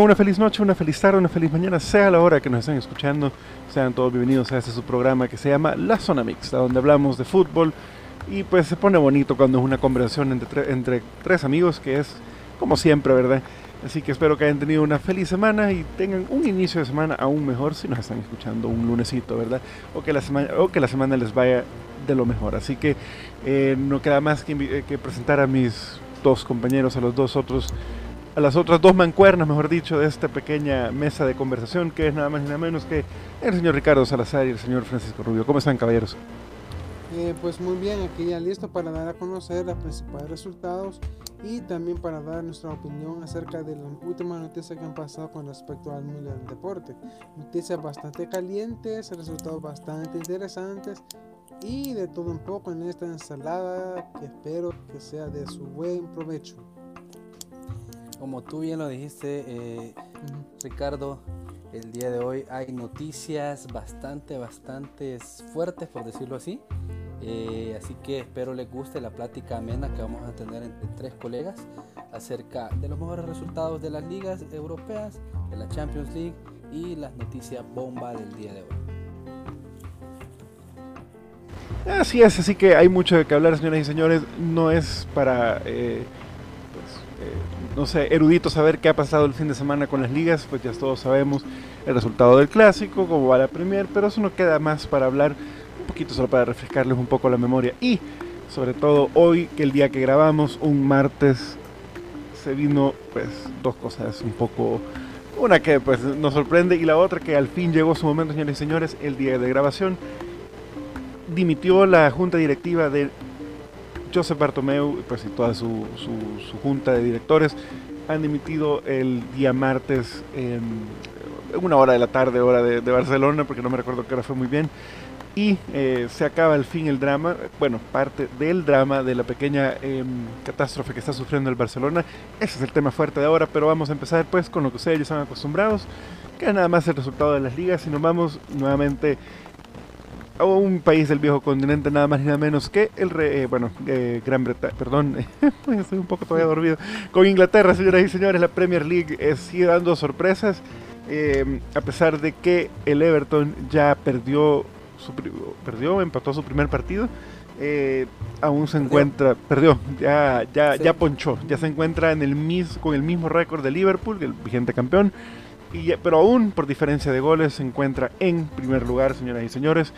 Una feliz noche, una feliz tarde, una feliz mañana, sea la hora que nos estén escuchando. Sean todos bienvenidos a este su programa que se llama La Zona Mixta, donde hablamos de fútbol y pues se pone bonito cuando es una conversación entre, entre tres amigos, que es como siempre, ¿verdad? Así que espero que hayan tenido una feliz semana y tengan un inicio de semana aún mejor si nos están escuchando un lunesito, ¿verdad? O que la semana, o que la semana les vaya de lo mejor. Así que eh, no queda más que, eh, que presentar a mis dos compañeros, a los dos otros a las otras dos mancuernas, mejor dicho, de esta pequeña mesa de conversación, que es nada más y nada menos que el señor Ricardo Salazar y el señor Francisco Rubio. ¿Cómo están, caballeros? Eh, pues muy bien, aquí ya listo para dar a conocer los principales resultados y también para dar nuestra opinión acerca de las últimas noticias que han pasado con respecto al mundo del deporte. Noticias bastante calientes, resultados bastante interesantes y de todo un poco en esta ensalada que espero que sea de su buen provecho como tú bien lo dijiste, eh, Ricardo, el día de hoy hay noticias bastante, bastante fuertes, por decirlo así. Eh, así que espero les guste la plática amena que vamos a tener entre tres colegas acerca de los mejores resultados de las ligas europeas, de la Champions League y las noticias bomba del día de hoy. Así es, así que hay mucho de que hablar, señoras y señores. No es para eh, no sé, erudito saber qué ha pasado el fin de semana con las ligas, pues ya todos sabemos el resultado del clásico, cómo va la Premier, pero eso no queda más para hablar un poquito, solo para refrescarles un poco la memoria. Y sobre todo hoy, que el día que grabamos, un martes, se vino pues dos cosas un poco... Una que pues nos sorprende y la otra que al fin llegó su momento, señores y señores, el día de grabación. Dimitió la junta directiva de Joseph Bartomeu pues, y toda su, su, junta de directores han dimitido el día martes en una hora de la tarde, hora de, Barcelona, porque no me recuerdo qué hora fue muy bien. Y eh, se acaba al fin el drama, bueno, parte del drama de la pequeña em, catástrofe que está sufriendo el Barcelona. Ese es el tema fuerte de ahora, pero vamos a empezar pues con lo que ustedes ya están acostumbrados, que es nada más el resultado de las ligas y nos vamos nuevamente a un país del viejo continente nada más ni nada menos que el eh, bueno eh, Gran Bretaña perdón estoy un poco todavía dormido con Inglaterra señoras y señores la Premier League eh, sigue dando sorpresas a pesar de que el Everton ya perdió su perdió empató su primer partido aún se encuentra perdió ya ya ya ponchó ya se encuentra en el mis, con el mismo récord de Liverpool el vigente campeón y, pero aún por diferencia de goles se encuentra en primer lugar, señoras y señores.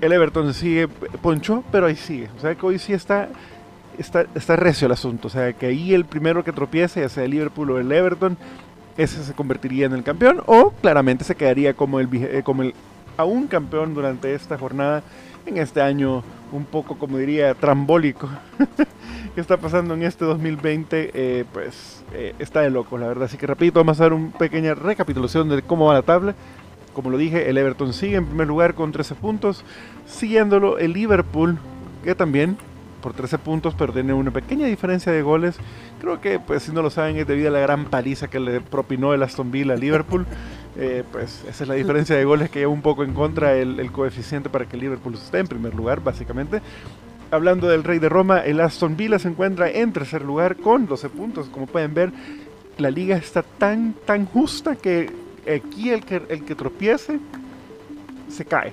El Everton sigue, poncho, pero ahí sigue. O sea que hoy sí está, está, está recio el asunto. O sea que ahí el primero que tropiece, ya sea el Liverpool o el Everton, ese se convertiría en el campeón o claramente se quedaría como el, eh, como el aún campeón durante esta jornada en este año un poco, como diría, trambólico que está pasando en este 2020, eh, pues eh, está de loco, la verdad. Así que rapidito vamos a dar una pequeña recapitulación de cómo va la tabla. Como lo dije, el Everton sigue en primer lugar con 13 puntos, siguiéndolo el Liverpool, que también por 13 puntos, pero tiene una pequeña diferencia de goles. Creo que, pues, si no lo saben, es debido a la gran paliza que le propinó el Aston Villa a Liverpool. Eh, pues esa es la diferencia de goles que lleva un poco en contra el, coeficiente para que Liverpool esté en primer lugar, básicamente. Hablando del Rey de Roma, el Aston Villa se encuentra en tercer lugar con 12 puntos. Como pueden ver, la liga está tan, tan justa que aquí el que, el que tropiece se cae.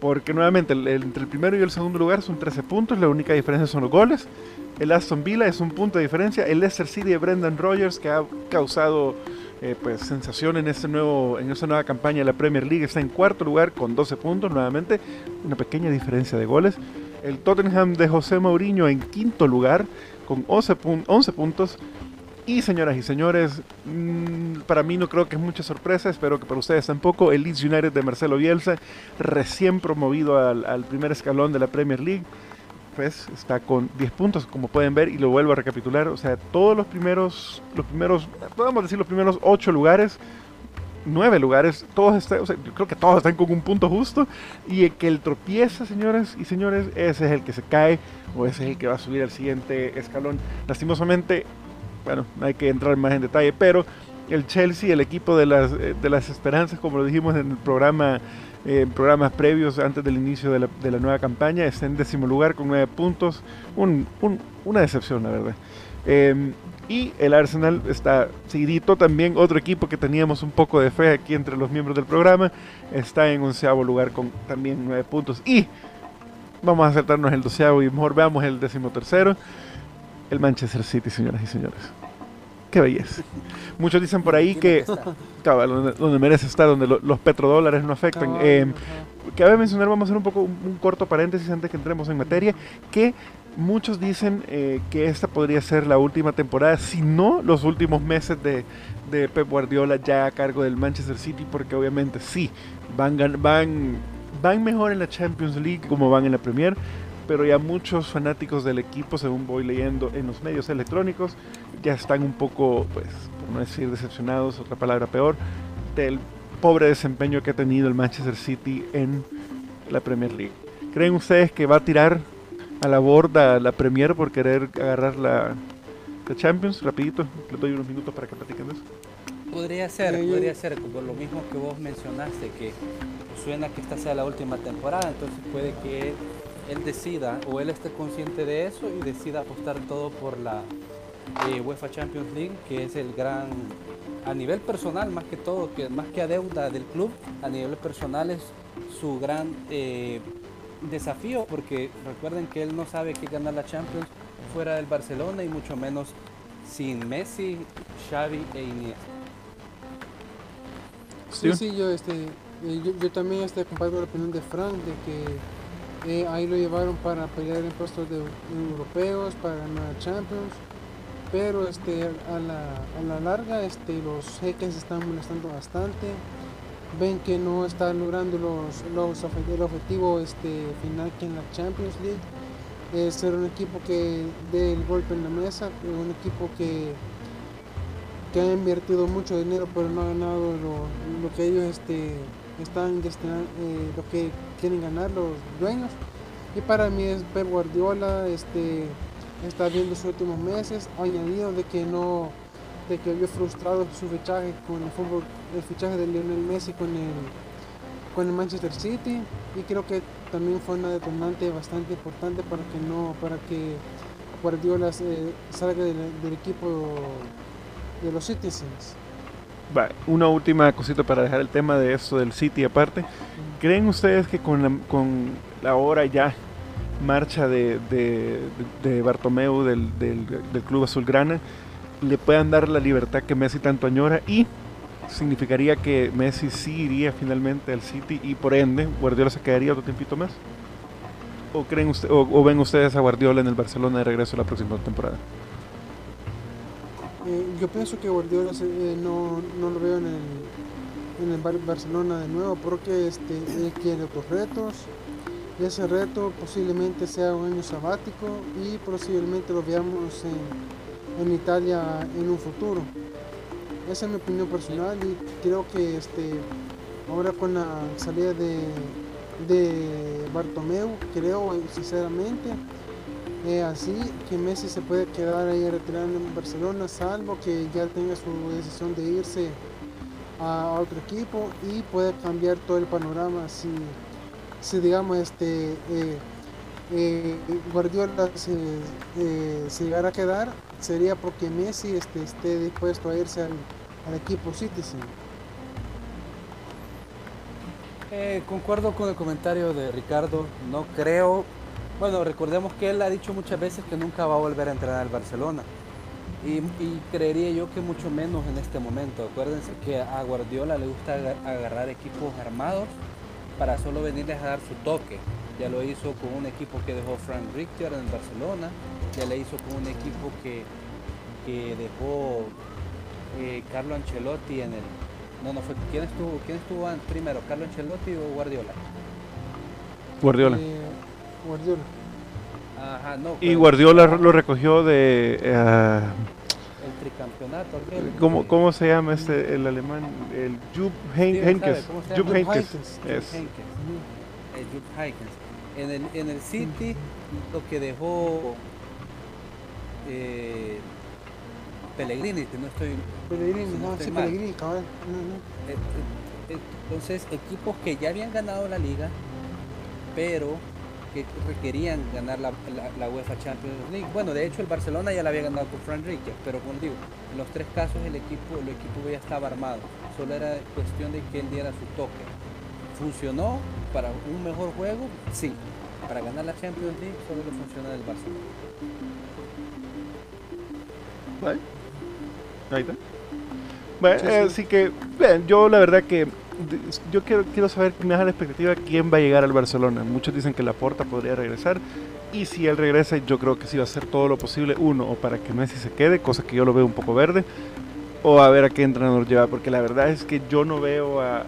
Porque nuevamente entre el primero y el segundo lugar son 13 puntos, la única diferencia son los goles. El Aston Villa es un punto de diferencia. El Leicester City de Brendan Rodgers, que ha causado eh, pues, sensación en, este nuevo, en esta nueva campaña de la Premier League, está en cuarto lugar con 12 puntos, nuevamente una pequeña diferencia de goles. El Tottenham de José Mourinho en quinto lugar con 11, 11 puntos. Y señoras y señores, mm, para mí no creo que es mucha sorpresa, espero que para ustedes tampoco. El Leeds United de Marcelo Bielsa, recién promovido al, primer escalón de la Premier League, pues está con 10 puntos, como pueden ver, y lo vuelvo a recapitular. O sea, todos los primeros, los primeros, podemos decir los primeros 8 lugares, 9 lugares, todos están, creo que todos están con un punto justo. Y el que el tropieza, señores y señores, ese es el que se cae, o ese es el que va a subir al siguiente escalón. Lastimosamente, bueno, no hay que entrar más en detalle, pero el Chelsea, el equipo de las, eh, de las esperanzas, como lo dijimos en el programa, eh, programas previos antes del inicio de la, de la, nueva campaña, está en décimo lugar con nueve puntos, un, un, una decepción, la verdad. Em, y el Arsenal está seguidito también, otro equipo que teníamos un poco de fe aquí entre los miembros del programa, está en onceavo lugar con también nueve puntos. Y vamos a acertarnos el doceavo y mejor veamos el decimotercero, el Manchester City, señoras y señores. Qué belleza. Muchos dicen por ahí que, donde, merece estar, donde los petrodólares no afectan. Eh, cabe mencionar, vamos a hacer un poco un, corto paréntesis antes que entremos en materia, que muchos dicen eh, que esta podría ser la última temporada, si no los últimos meses de, de, Pep Guardiola ya a cargo del Manchester City, porque obviamente sí, van, van, van mejor en la Champions League como van en la Premier, pero ya muchos fanáticos del equipo, según voy leyendo en los medios electrónicos, ya están un poco, pues, por no decir decepcionados, otra palabra peor, del pobre desempeño que ha tenido el Manchester City en la Premier League. ¿Creen ustedes que va a tirar a la borda la Premier por querer agarrar la, Champions? Rapidito, les doy unos minutos para que platiquen de eso. Podría ser, podría ser, por lo mismo que vos mencionaste, que suena que esta sea la última temporada, entonces puede que él decida o él esté consciente de eso y decida apostar todo por la eh, UEFA Champions League, que es el gran, a nivel personal más que todo, que más que a deuda del club, a nivel personal es su gran eh, desafío, porque recuerden que él no sabe qué ganar la Champions fuera del Barcelona y mucho menos sin Messi, Xavi e Iniesta. Sí, sí, yo, este, eh, yo, yo también este, comparto la opinión de Frank de que ahí lo llevaron para pelear en puestos de, europeos, para ganar Champions. Pero este, a, la, larga este, los jeques están molestando bastante. Ven que no están logrando los, los el objetivo este, final que en la Champions League. Es ser un equipo que dé el golpe en la mesa, un equipo que, que ha invertido mucho dinero pero no ha ganado lo, que ellos este, están destinando, eh, lo que quieren ganar los dueños. Y para mí es Pep Guardiola, este, está viendo sus últimos meses, añadido de que no, de que vio frustrado su fichaje con el fútbol, el fichaje de Lionel Messi con el, con el Manchester City y creo que también fue una detonante bastante importante para que no, para que Guardiola salga del, del equipo de los Citizens una última cosita para dejar el tema de eso del City aparte. ¿Creen ustedes que con la, con la hora ya marcha de, de, Bartomeu del, del, Club Azulgrana le puedan dar la libertad que Messi tanto añora y significaría que Messi sí iría finalmente al City y por ende Guardiola se quedaría otro tiempito más? ¿O, creen usted, o ven ustedes a Guardiola en el Barcelona de regreso la próxima temporada? Yo pienso que Guardiola eh, no, no, lo veo en el, en el Barcelona de nuevo porque este, él quiere otros retos ese reto posiblemente sea un año sabático y posiblemente lo veamos en, en Italia en un futuro. Esa es mi opinión personal y creo que este, ahora con la salida de, de Bartomeu, creo sinceramente así que Messi se puede quedar ahí retirado en Barcelona, salvo que ya tenga su decisión de irse a otro equipo y puede cambiar todo el panorama si, si digamos este eh, eh, Guardiola se, eh, se, llegara a quedar sería porque Messi este, esté dispuesto a irse al, al equipo Citizen. concuerdo con el comentario de Ricardo, no creo bueno, recordemos que él ha dicho muchas veces que nunca va a volver a entrar al Barcelona. Y, creería yo que mucho menos en este momento. Acuérdense que a Guardiola le gusta agarrar equipos armados para solo venirles a dar su toque. Ya lo hizo con un equipo que dejó Frank Richter en Barcelona, ya le hizo con un equipo que, dejó eh, Carlo Ancelotti en el... No, no fue. ¿Quién estuvo, quién estuvo primero, Carlo Ancelotti o Guardiola? Guardiola. Eh, Guardiola. Ajá, no, y Guardiola lo recogió de... Uh, el tricampeonato. ¿Cómo, ¿Cómo, se llama este, el alemán? El Jupp Heynckes. Jupp Heynckes. El Jupp Heynckes. En el, en el City lo que dejó eh, Pellegrini, que no estoy... Pellegrini, no, sí, Pellegrini, cabrón. Eh, eh, entonces, equipos que ya habían ganado la liga, pero que requerían ganar la, UEFA Champions League. Bueno, de hecho el Barcelona ya la había ganado con Fran Ríquez, pero como digo, en los tres casos el equipo, el equipo ya estaba armado. Solo era cuestión de que él diera su toque. ¿Funcionó para un mejor juego? Sí. Para ganar la Champions League solo le funciona del Barcelona. Ahí está. Bueno, así que, yo la verdad que yo quiero, quiero saber, me da la expectativa quién va a llegar al Barcelona. Muchos dicen que Laporta podría regresar. Y si él regresa, yo creo que sí va a hacer todo lo posible. Uno, o para que Messi se quede, cosa que yo lo veo un poco verde. O a ver a qué entrenador lleva. Porque la verdad es que yo no veo a,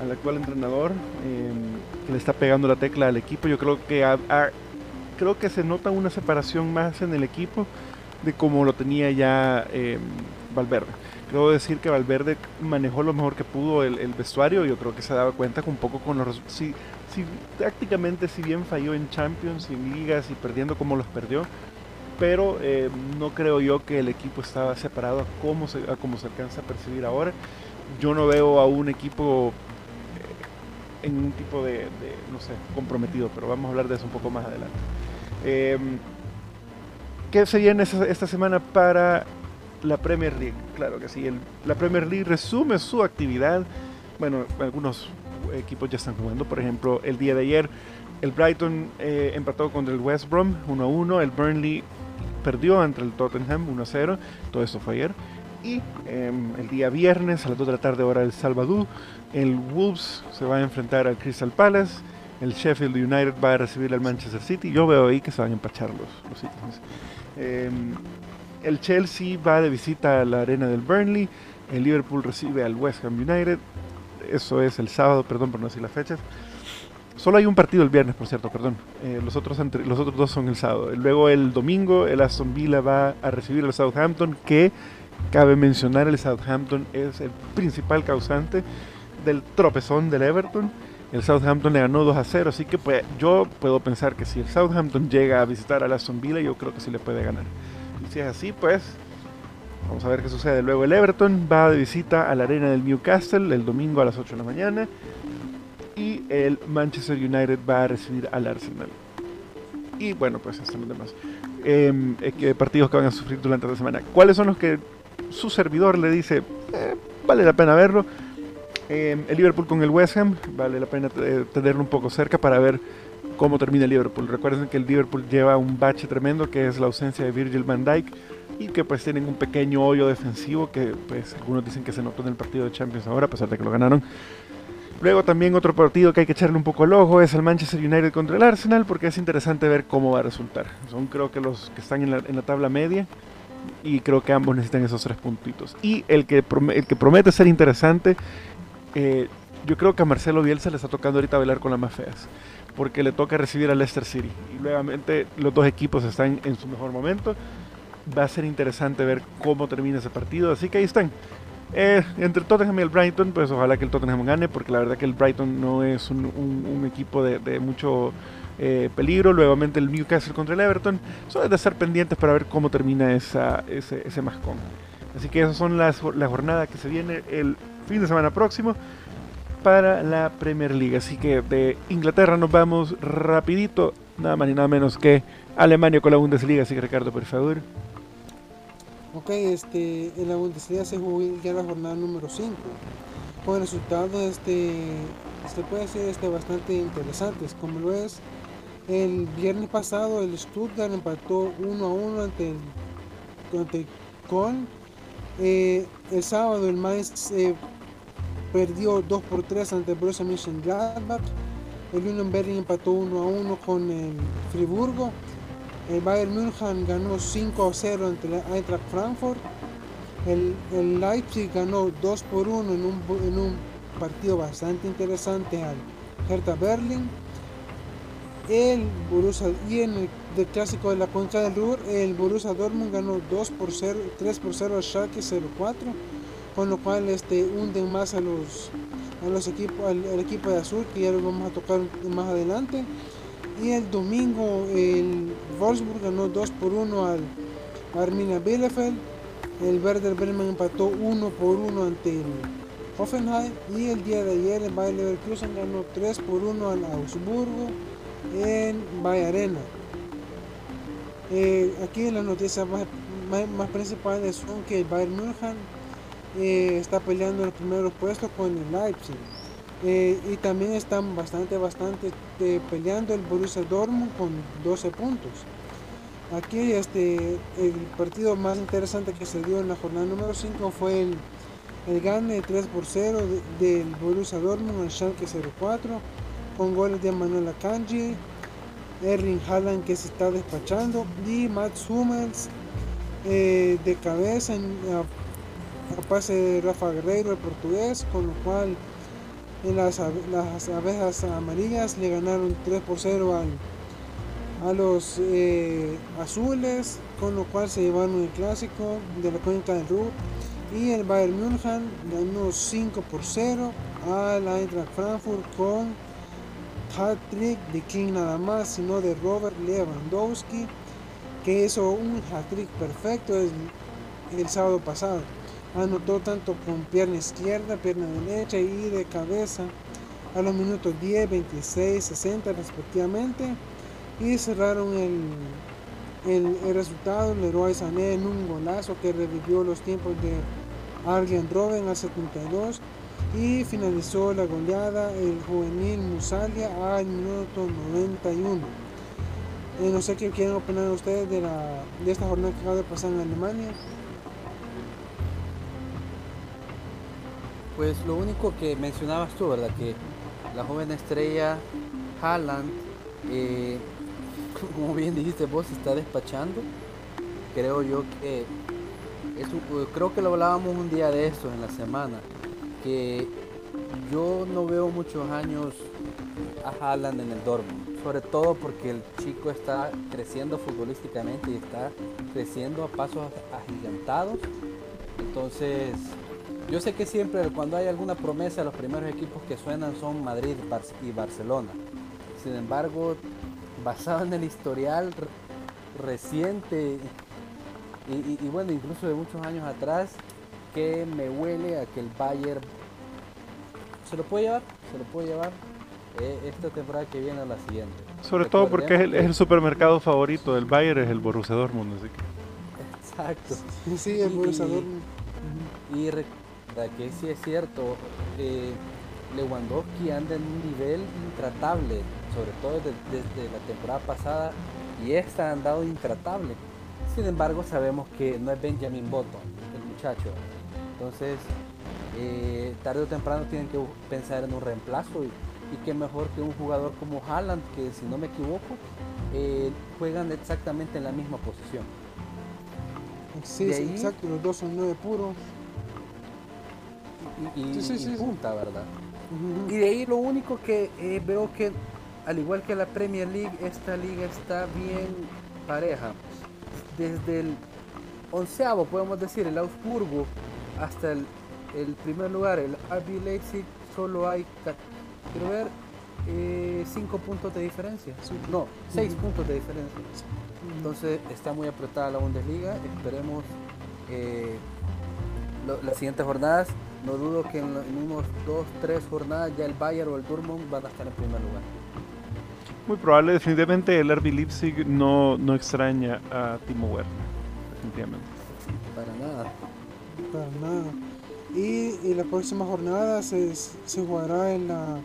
al actual entrenador em, que le está pegando la tecla al equipo. Yo creo que, creo que se nota una separación más en el equipo de como lo tenía ya em, Valverde creo decir que Valverde manejó lo mejor que pudo el, vestuario. Yo creo que se daba cuenta un poco con los si, si prácticamente si bien falló en Champions y en ligas y perdiendo como los perdió, pero eh, no creo yo que el equipo estaba separado a cómo se, a cómo se alcanza a percibir ahora. Yo no veo a un equipo eh, en un tipo de, no sé, comprometido, pero vamos a hablar de eso un poco más adelante. Eh, ¿Qué se viene esta semana para la Premier League, claro que sí. la Premier League resume su actividad. Bueno, algunos equipos ya están jugando. Por ejemplo, el día de ayer el Brighton eh, empató contra el West Brom 1-1. El Burnley perdió ante el Tottenham 1-0. Todo esto fue ayer. Y em, el día viernes a las 2 de la tarde hora del Salvador, el Wolves se va a enfrentar al Crystal Palace. El Sheffield United va a recibir al Manchester City. Yo veo ahí que se van a empachar los, los em, el Chelsea va de visita a la arena del Burnley. El Liverpool recibe al West Ham United. Eso es el sábado, perdón por no decir las fechas. Solo hay un partido el viernes, por cierto, perdón. Eh, los, otros los otros dos son el sábado. Luego el domingo el Aston Villa va a recibir al Southampton, que cabe mencionar el Southampton es el principal causante del tropezón del Everton. El Southampton le ganó 2 a 0, así que pues, yo puedo pensar que si el Southampton llega a visitar al Aston Villa, yo creo que sí le puede ganar si es así, pues vamos a ver qué sucede. Luego el Everton va de visita a la arena del Newcastle el domingo a las 8 de la mañana. Y el Manchester United va a recibir al Arsenal. Y bueno, pues están los demás. Eh, partidos que van a sufrir durante la semana. ¿Cuáles son los que su servidor le dice, eh, vale la pena verlo? Em, el Liverpool con el West Ham, vale la pena tenerlo un poco cerca para ver cómo termina el Liverpool. Recuerden que el Liverpool lleva un bache tremendo que es la ausencia de Virgil van Dijk y que pues tienen un pequeño hoyo defensivo que pues algunos dicen que se notó en el partido de Champions ahora a pesar de que lo ganaron. Luego también otro partido que hay que echarle un poco el ojo es el Manchester United contra el Arsenal porque es interesante ver cómo va a resultar. Son creo que los que están en la, tabla media y creo que ambos necesitan esos tres puntitos. Y el que, el que promete ser interesante, eh, yo creo que a Marcelo Bielsa le está tocando ahorita bailar con las más feas porque le toca recibir a Leicester City. Y nuevamente los dos equipos están en su mejor momento. Va a ser interesante ver cómo termina ese partido. Así que ahí están. Eh, entre Tottenham y el Brighton, pues ojalá que el Tottenham gane, porque la verdad que el Brighton no es un, equipo de, mucho eh, peligro. Nuevamente el Newcastle contra el Everton. Solo es de estar pendientes para ver cómo termina esa, ese, ese mascón. Así que esas son las, la jornada que se viene el fin de semana próximo para la Premier League. Así que de Inglaterra nos vamos rapidito, nada más ni nada menos que Alemania con la Bundesliga. Así que Ricardo, por favor. Ok, este, en la Bundesliga se jugó ya la jornada número 5. Con resultados este, este puede ser este, bastante interesantes, como lo es el viernes pasado el Stuttgart empató 1 a 1 ante el, ante Con. Eh, el sábado el Mainz eh, perdió 2 por 3 ante Borussia Mönchengladbach. El Union Berlin empató 1 a 1 con el Friburgo. El Bayern München ganó 5 a 0 ante el Eintracht Frankfurt. El, Leipzig ganó 2 por 1 en un, en un partido bastante interesante al Hertha Berlin. El Borussia y en el clásico de la concha del Ruhr, el Borussia Dortmund ganó 2 por 0, 3 por 0 al Schalke 04 con lo cual este, hunden más a los, a los equipos, al, equipo de azul, que ya lo vamos a tocar más adelante. Y el domingo el Wolfsburg ganó 2 por 1 al Arminia Bielefeld. El Werder Bremen empató 1 por 1 ante el Hoffenheim. Y el día de ayer el Bayer Leverkusen ganó 3 por 1 al Augsburgo. en Bay Arena. Eh, aquí las noticias más, más, principales son que el Bayern München eh, está peleando el primer puesto con el Leipzig. Eh, y también están bastante, bastante peleando el Borussia Dortmund con 12 puntos. Aquí este, el partido más interesante que se dio en la jornada número 5 fue el, el gane 3 por 0 del Borussia Dortmund al Schalke 04 con goles de Manuel Akanji, Erling Haaland que se está despachando y Mats Hummels eh, de cabeza en, pase de Rafa Guerreiro el portugués con lo cual en las, las abejas amarillas le ganaron 3 por 0 al a los eh, azules, con lo cual se llevaron el clásico de la cuenca del Ruhr. Y el Bayern München ganó 5 por 0 al Eintracht Frankfurt con hat-trick de King nada más, sino de Robert Lewandowski, que hizo un hat-trick perfecto el, el sábado pasado. Anotó tanto con pierna izquierda, pierna derecha y de cabeza a los minutos 10, 26, 60 respectivamente y cerraron el, el, resultado Leroy Sané en un golazo que revivió los tiempos de Arjen Robben al 72 y finalizó la goleada el juvenil Musalia al minuto 91. Eh, no sé qué quieren opinar ustedes de, la, de esta jornada que acaba de pasar en Alemania. Pues lo único que mencionabas tú, ¿verdad? Que la joven estrella Haaland eh, como bien dijiste vos, está despachando. Creo yo que creo que lo hablábamos un día de esto en la semana, que yo no veo muchos años a Haaland en el Dortmund, sobre todo porque el chico está creciendo futbolísticamente y está creciendo a pasos agigantados. Entonces, yo sé que siempre cuando hay alguna promesa, los primeros equipos que suenan son Madrid y Barcelona. Sin embargo, basado en el historial reciente y, bueno, incluso de muchos años atrás, que me huele a que el Bayern se lo puede llevar, se lo puede llevar eh, esta temporada que viene a la siguiente. Sobre todo porque es el, supermercado favorito del Bayern, es el Borussia Dortmund, así que... Exacto. Sí, el Borussia Dortmund. Y, que sí es cierto, eh, Lewandowski anda en un nivel intratable sobre todo desde, la temporada pasada, y esta ha andado intratable. Sin embargo, sabemos que no es Benjamin Button, el muchacho. Entonces, eh, tarde o temprano tienen que pensar en un reemplazo y, y qué mejor que un jugador como Haaland, que si no me equivoco, eh, juegan exactamente en la misma posición. Sí, exacto, los dos son nueve puros. Y, sí, punta, ¿verdad? Y de ahí lo único que eh, veo que al igual que la Premier League, esta liga está bien pareja. Desde el onceavo, podemos decir, el Augsburgo, hasta el, primer lugar, el RB Leipzig, solo hay, quiero ver, eh, cinco puntos de diferencia. No, seis puntos de diferencia. Entonces está muy apretada la Bundesliga. Esperemos eh, las siguientes jornadas. No dudo que en, en unos dos, tres jornadas ya el Bayern o el Dortmund van a estar en primer lugar. Muy probable, definitivamente el RB Leipzig no, no extraña a Timo Werner, definitivamente. Para nada. Para nada. Y, la próxima jornada se, se jugará en la,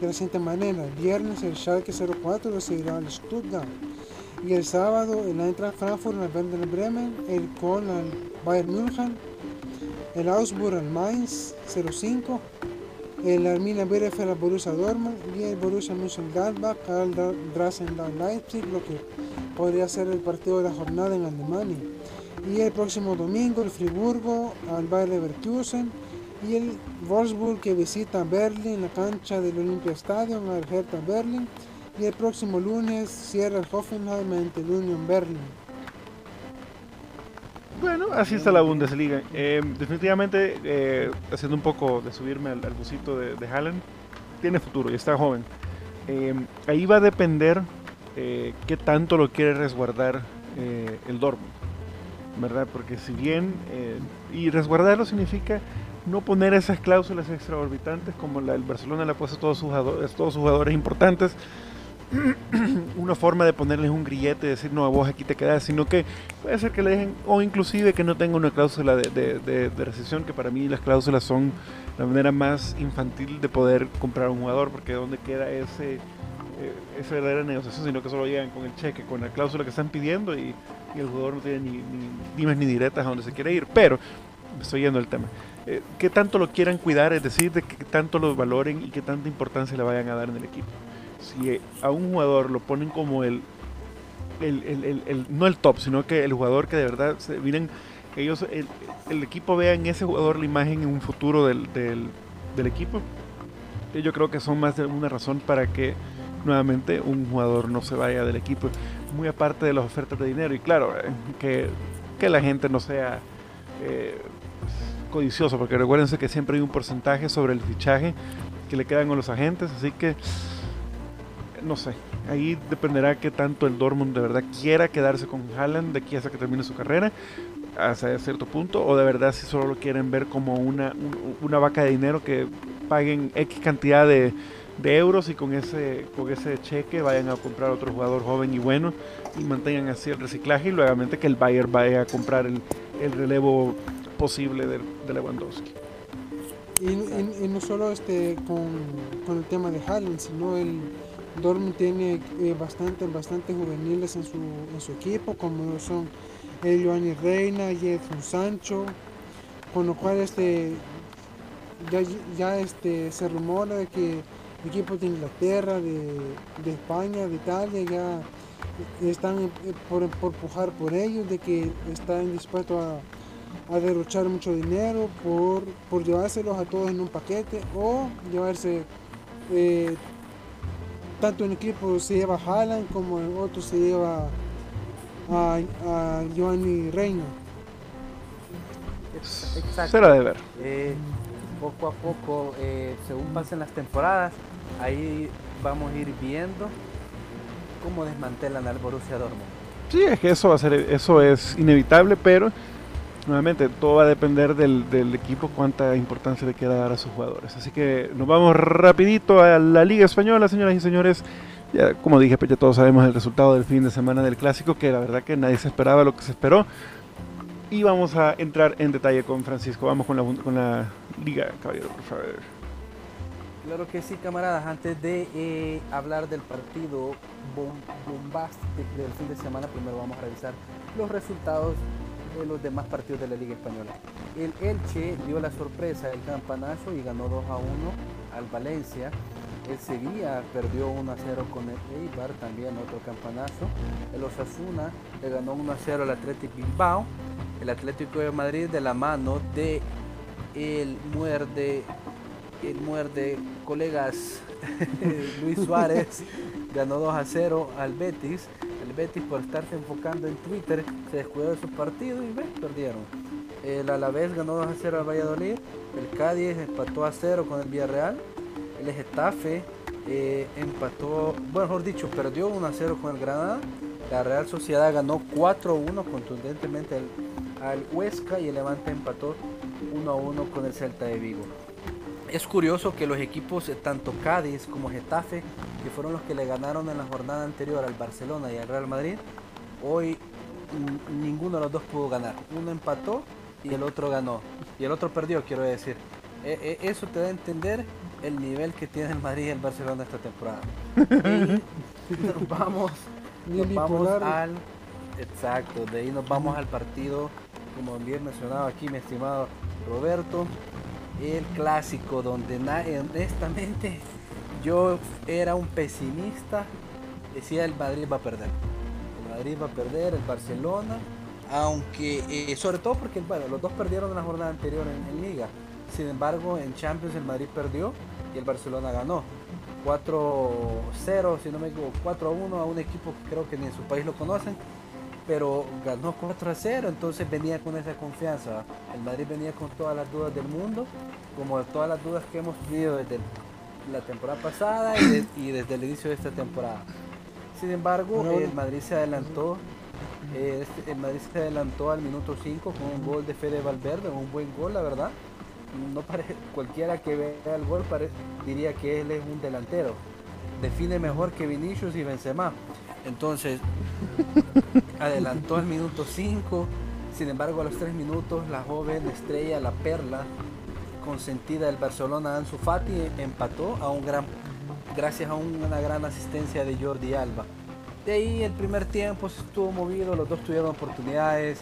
de la siguiente manera. El viernes el Schalke 04 recibirá al Stuttgart. Y el sábado el Eintracht Frankfurt al Werder Bremen, el Köln al Bayern München, el Augsburg al Mainz 05 el Arminia Bielefeld al Borussia Dortmund y el Borussia Mönchengladbach al Dresden Leipzig, lo que podría ser el partido de la jornada en Alemania. Y el próximo domingo el Friburgo al Bayer Leverkusen y el Wolfsburg que visita Berlín, la cancha del Olympia Stadium al Hertha Berlin y el próximo lunes cierra el Hoffenheim ante el Union Berlin. Bueno, así está la Bundesliga. Eh, definitivamente, eh, haciendo un poco de subirme al, busito de, de Haaland, tiene futuro y está joven. Eh, ahí va a depender qué tanto lo quiere resguardar el Dortmund, ¿verdad? Porque si bien, y resguardarlo significa no poner esas cláusulas extraorbitantes como la del Barcelona le ha puesto a todos sus todos sus jugadores importantes, una forma de ponerles un grillete y decir, no, vos aquí te quedas, sino que puede ser que le dejen, o inclusive que no tenga una cláusula de, de, recesión, que para mí las cláusulas son la manera más infantil de poder comprar un jugador, porque donde queda ese, eh, esa verdadera negociación, sino que solo llegan con el cheque, con la cláusula que están pidiendo y, el jugador no tiene ni, ni ni diretas a donde se quiere ir. Pero, me estoy yendo el tema. Eh, ¿Qué tanto lo quieran cuidar? Es decir, de que tanto lo valoren y qué tanta importancia le vayan a dar en el equipo si a un jugador lo ponen como el, el, no el top, sino que el jugador que de verdad se vienen, ellos, el, equipo vea en ese jugador la imagen en un futuro del, del, equipo, yo creo que son más de una razón para que nuevamente un jugador no se vaya del equipo, muy aparte de las ofertas de dinero. Y claro, eh, que, que la gente no sea eh, codicioso, porque recuérdense que siempre hay un porcentaje sobre el fichaje que le quedan a los agentes, así que no sé. Ahí dependerá que tanto el Dortmund de verdad quiera quedarse con Haaland de aquí hasta que termine su carrera, hasta cierto punto, o de verdad si solo lo quieren ver como una, una vaca de dinero que paguen X cantidad de, euros y con ese, con ese cheque vayan a comprar otro jugador joven y bueno y mantengan así el reciclaje y luego que el Bayern vaya a comprar el, relevo posible de, Lewandowski. Y, no solo este con, con el tema de Haaland, sino el Dortmund tiene eh, bastante, bastante juveniles en su, en su equipo, como son Giovanni Reina, Edson Sancho, con lo cual este, ya, ya este, se rumora de que equipos de Inglaterra, de, España, de Italia, ya están eh, por, por pujar por ellos, de que están dispuestos a, a derrochar mucho dinero por, por llevárselos a todos en un paquete o llevarse eh, tanto en equipo se lleva a Haaland como en otro se lleva a, a Giovanni Reina. Exacto. Será de ver. Eh, poco a poco, eh, según pasen las temporadas, ahí vamos a ir viendo cómo desmantelan al Borussia Dortmund. Sí, es que eso va a ser, eso es inevitable, pero nuevamente todo va a depender del, equipo cuánta importancia le quiera dar a sus jugadores. Así que nos vamos rapidito a la Liga Española, señoras y señores. Ya, como dije, pues ya todos sabemos el resultado del fin de semana del clásico, que la verdad que nadie se esperaba lo que se esperó. Y vamos a entrar en detalle con Francisco. Vamos con la, con la Liga, caballero, por favor. Claro que sí, camaradas. Antes de eh, hablar del partido bombástico del fin de semana, primero vamos a revisar los resultados de los demás partidos de la Liga Española. El Elche dio la sorpresa del campanazo y ganó 2 a 1 al Valencia. El Sevilla perdió 1 a 0 con el Eibar, también otro campanazo. El Osasuna le ganó 1 a 0 al Atlético Bilbao. El Atlético de Madrid de la mano de el muerde, el muerde colegas Luis Suárez ganó 2 a 0 al Betis. Betis por estarse enfocando en Twitter se descuidó de su partido y ves, perdieron. El Alavés ganó 2 a 0 al Valladolid. El Cádiz empató a 0 con el Villarreal. El Getafe eh, empató, bueno, mejor dicho, perdió 1 a 0 con el Granada. La Real Sociedad ganó 4-1 contundentemente al, al Huesca y el Levante empató 1 a 1 con el Celta de Vigo es curioso que los equipos, eh, tanto Cádiz como Getafe, que fueron los que le ganaron en la jornada anterior al Barcelona y al Real Madrid, hoy ninguno de los dos pudo ganar. Uno empató y el otro ganó. Y el otro perdió, quiero decir. E, e, eso te da a entender el nivel que tiene el Madrid y el Barcelona esta temporada. y nos vamos, nos vamos al... Exacto, de ahí nos vamos al partido, como bien mencionado aquí mi estimado Roberto, el clásico donde honestamente yo era un pesimista, decía el Madrid va a perder. El Madrid va a perder, el Barcelona, aunque eh, sobre todo porque bueno, los dos perdieron en la jornada anterior en, Liga. Sin embargo, en Champions el Madrid perdió y el Barcelona ganó. 4-0, si no me equivoco, 4-1 a un equipo que creo que ni en su país lo conocen pero ganó 4 a 0, entonces venía con esa confianza. El Madrid venía con todas las dudas del mundo, como todas las dudas que hemos vivido desde la temporada pasada y, desde el inicio de esta temporada. Sin embargo, el Madrid se adelantó. Eh, este, el Madrid se adelantó al minuto 5 con un gol de Fede Valverde, un buen gol, la verdad. No parece, cualquiera que vea el gol diría que él es un delantero. define mejor que Vinicius y Benzema. Entonces, adelantó al minuto 5. Sin embargo, a los 3 minutos, la joven estrella, la perla, consentida del Barcelona, Ansu Fati, empató a un gran, gracias a una gran asistencia de Jordi Alba. De ahí el primer tiempo se estuvo movido, los dos tuvieron oportunidades.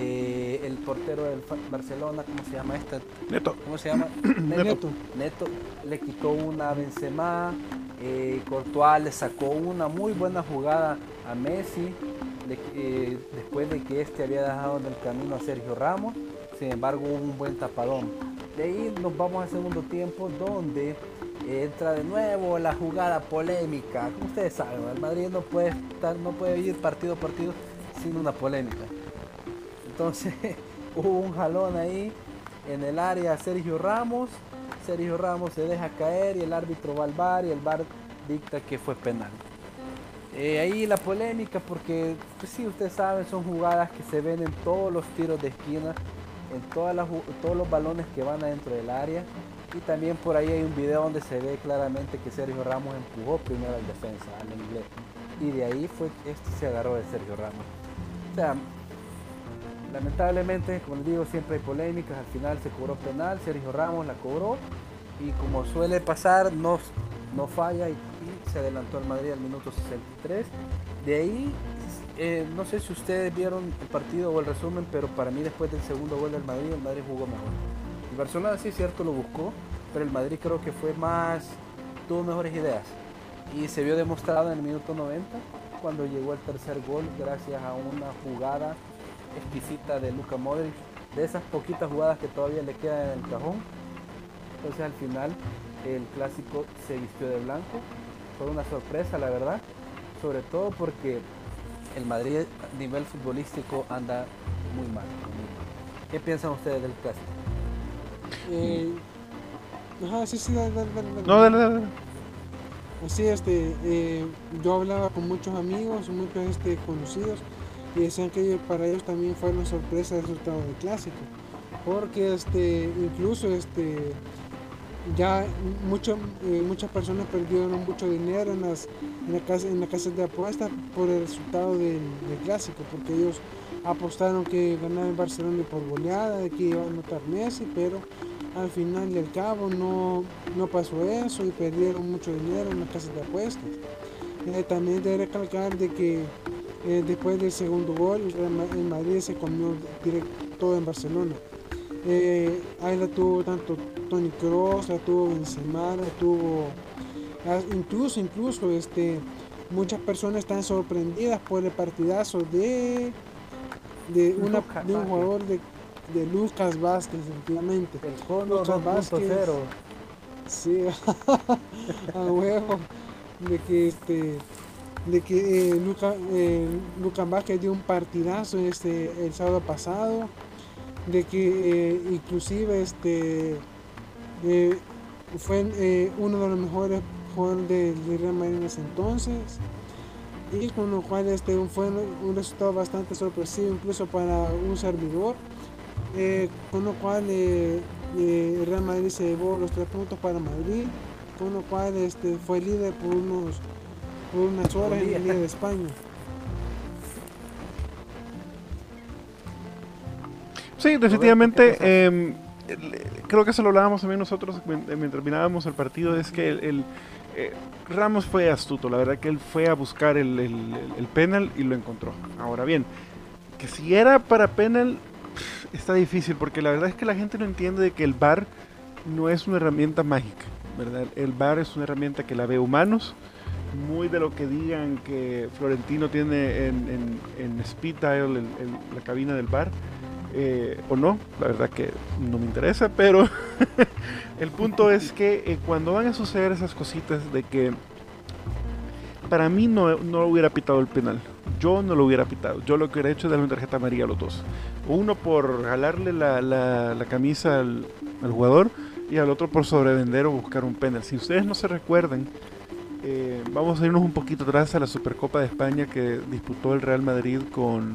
Eh, el portero del Barcelona, ¿cómo se llama esta? Neto. ¿Cómo se llama? Neto. Neto le quitó una a Benzema, eh, Courtois le sacó una muy buena jugada a Messi, eh, después de que este había dejado en el camino a Sergio Ramos, sin embargo hubo un buen tapadón. De ahí nos vamos al segundo tiempo donde entra de nuevo la jugada polémica. Como ustedes saben, el Madrid no puede, estar, no puede ir partido a partido sin una polémica. Entonces hubo un jalón ahí en el área Sergio Ramos. Sergio Ramos se deja caer y el árbitro va al bar y el bar dicta que fue penal. Eh, ahí la polémica porque, pues sí, ustedes saben, son jugadas que se ven en todos los tiros de esquina, en todas las, todos los balones que van adentro del área. Y también por ahí hay un video donde se ve claramente que Sergio Ramos empujó primero al defensa, al inglés. Y de ahí fue que este se agarró de Sergio Ramos. O sea, lamentablemente, como les digo, siempre hay polémicas. Al final se cobró penal, Sergio Ramos la cobró. Y como suele pasar, no, no falla y, se adelantó al Madrid al minuto 63. De ahí, eh, no sé si ustedes vieron el partido o el resumen, pero para mí después del segundo gol del Madrid, el Madrid jugó mejor. El Barcelona sí cierto lo buscó, pero el Madrid creo que fue más, tuvo mejores ideas. Y se vio demostrado en el minuto 90 cuando llegó el tercer gol gracias a una jugada exquisita de Luka Modric, de esas poquitas jugadas que todavía le quedan en el cajón. Entonces al final el clásico se vistió de blanco. Fue una sorpresa, la verdad. Sobre todo porque el Madrid a nivel futbolístico anda muy mal. ¿Qué piensan ustedes del clásico? Eh, ajá, sí, sí, dale, dale, dale. No, dale, dale. Así, este, eh, yo hablaba con muchos amigos, muchos este, conocidos, y decían que para ellos también fue una sorpresa el resultado del clásico. Porque este, incluso este, ya mucho, eh, muchas personas perdieron mucho dinero en las, en la casa, en la casa de apuestas por el resultado del, clásico, porque ellos apostaron que ganaba el Barcelona por goleada, de que iba a anotar Messi, pero al final del cabo no, no pasó eso y perdieron mucho dinero en las casas de apuestas. Eh, también de recalcar de que eh, después del segundo gol el Madrid se comió directo en Barcelona. Eh, ahí la tuvo tanto Tony Kroos, la tuvo Benzema, la tuvo ah, incluso incluso este muchas personas están sorprendidas por el partidazo de de, una, Lucas de un jugador de, de Lucas Vázquez, efectivamente. El Lucas Vázquez. 2.0. Sí, a huevo. De que este de que eh, eh, Lucas Vázquez dio un partidazo este el sábado pasado. De que eh, inclusive este eh, fue eh, uno de los mejores jugadores del de Real Madrid en ese entonces. Y con lo cual este fue un, resultado bastante sorpresivo incluso para un servidor. Eh, con lo cual el Real Madrid se llevó los tres puntos para Madrid, con lo cual este, fue líder por, unos, por unas horas en día. la Liga de España. Sí, definitivamente. eh, el- creo que eso lo hablábamos también nosotros mien- mientras mirábamos el partido. Es que el, el, eh, Ramos fue astuto. La verdad que él fue a buscar el, el- el penal y lo encontró. Ahora bien, que si era para penal, está difícil porque la verdad es que la gente no entiende de que el VAR no es una herramienta mágica. ¿verdad? El VAR es una herramienta que la ve humanos. Muy de lo que digan que Florentino tiene en, en, en el- el- la cabina del VAR eh, o no, la verdad que no me interesa, pero el punto es que eh, cuando van a suceder esas cositas de que para mí no, no hubiera pitado el penal, yo no lo hubiera pitado, yo lo que hubiera hecho es darle una tarjeta amarilla a los dos, uno por jalarle la, la- camisa al, al jugador y al otro por sobrevender o buscar un penal. Si ustedes no se recuerdan, eh, vamos a irnos un poquito atrás a la Supercopa de España que disputó el Real Madrid con,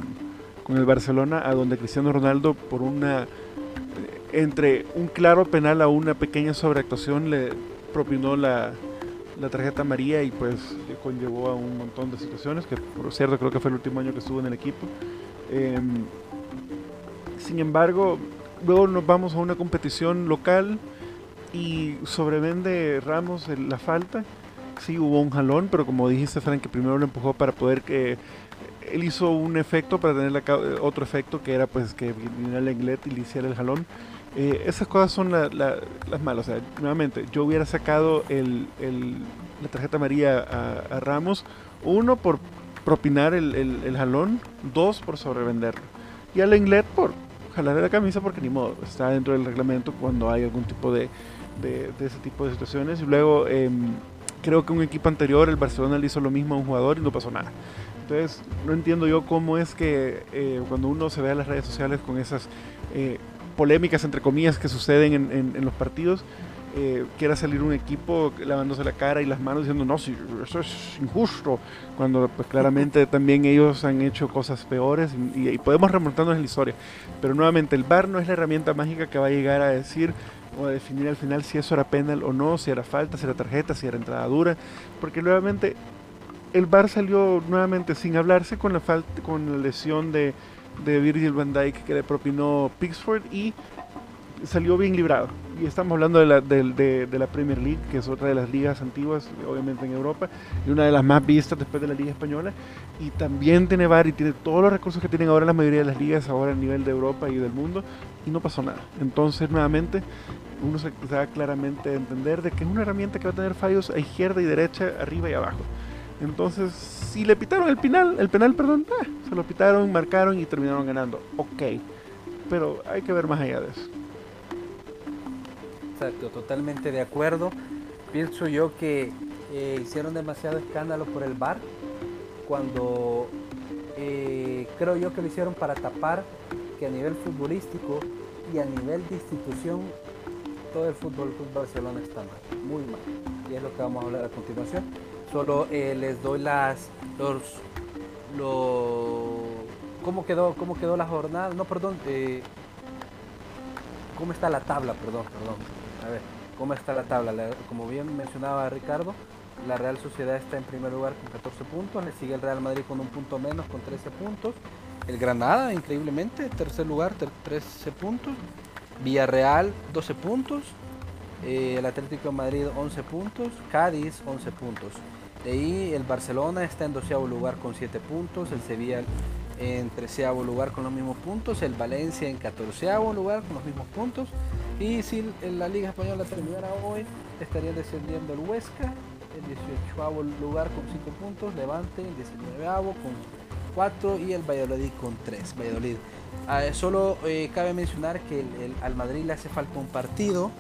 con el Barcelona, a donde Cristiano Ronaldo por una eh, entre un claro penal a una pequeña sobreactuación le propinó la, la tarjeta María y pues conllevó a un montón de situaciones, que por cierto creo que fue el último año que estuvo en el equipo. Em, sin embargo, luego nos vamos a una competición local y sobrevende Ramos la falta. Sí, hubo un jalón, pero como dijiste, Frank, que primero lo empujó para poder que él hizo un efecto para tener otro efecto que era pues que viniera el Englet y le hiciera el jalón. Eh, esas cosas son las malas. O sea, nuevamente, yo hubiera sacado el, la tarjeta María a, Ramos, uno por propinar el, el, jalón, dos por sobrevenderlo. Y al Englet por jalarle la camisa porque ni modo, está dentro del reglamento cuando hay algún tipo de, de, ese tipo de situaciones. Y luego em, creo que un equipo anterior, el Barcelona le hizo lo mismo a un jugador y no pasó nada. Entonces, no entiendo yo cómo es que eh, cuando uno se ve en las redes sociales con esas eh, polémicas, entre comillas, que suceden en, en, los partidos, eh, quiera salir un equipo lavándose la cara y las manos diciendo, no, si eso es injusto, cuando pues, claramente también ellos han hecho cosas peores y, podemos remontarnos en la historia. Pero nuevamente, el VAR no es la herramienta mágica que va a llegar a decir o a definir al final si eso era penal o no, si era falta, si era tarjeta, si era entrada dura, porque nuevamente el VAR salió nuevamente sin hablarse con la falta, con la lesión de Virgil van Dijk que le propinó Pixford y salió bien librado. Y estamos hablando de la, de, la, Premier League, que es otra de las ligas antiguas, obviamente en Europa, y una de las más vistas después de la Liga Española. Y también tiene VAR y tiene todos los recursos que tienen ahora la mayoría de las ligas, ahora a nivel de Europa y del mundo, y no pasó nada. Entonces, nuevamente, uno se da claramente a entender de que es una herramienta que va a tener fallos a izquierda y derecha, arriba y abajo. Entonces, si le pitaron el penal, el penal, perdón, ah, se lo pitaron, marcaron y terminaron ganando. Ok, pero hay que ver más allá de eso. Exacto, totalmente de acuerdo. Pienso yo que eh, hicieron demasiado escándalo por el bar cuando eh, creo yo que lo hicieron para tapar que a nivel futbolístico y a nivel de institución todo el fútbol, el fútbol Barcelona está mal, muy mal. Y es lo que vamos a hablar a continuación. Solo eh, les doy las los, cómo quedó cómo quedó la jornada. No, perdón. Eh, cómo está la tabla, perdón, perdón. A ver, cómo está la tabla. como bien mencionaba Ricardo, la Real Sociedad está en primer lugar con 14 puntos. Le sigue el Real Madrid con un punto menos, con 13 puntos. El Granada, increíblemente, tercer lugar, 13 puntos. Villarreal, 12 puntos. Eh, el Atlético de Madrid 11 puntos, Cádiz 11 puntos. De ahí el Barcelona está en doceavo lugar con 7 puntos, el Sevilla en treceavo lugar con los mismos puntos, el Valencia en catorceavo lugar con los mismos puntos. Y si la Liga Española terminara hoy, estaría descendiendo el Huesca en 18 lugar con 5 puntos, Levante en 19 con 4 y el Valladolid con 3. Valladolid. Ah, solo eh, cabe mencionar que al Madrid le hace falta un partido,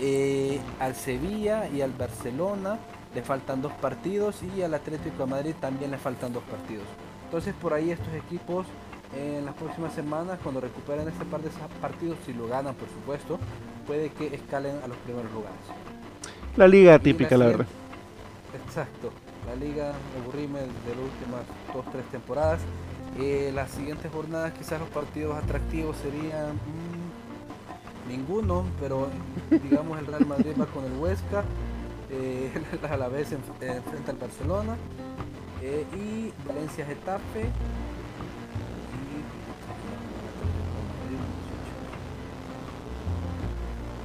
eh, al Sevilla y al Barcelona le faltan dos partidos y al Atlético de Madrid también le faltan dos partidos. Entonces por ahí estos equipos en las próximas semanas, cuando recuperen este par de partidos, si lo ganan por supuesto, puede que escalen a los primeros lugares. La liga típica, la, verdad. Exacto, la liga aburrime de las últimas dos, tres temporadas. Eh, las siguientes jornadas quizás los partidos atractivos serían mm, ninguno, pero digamos el Real Madrid va con el Huesca, eh, a la vez frente al Barcelona eh, y Valencia Getafe y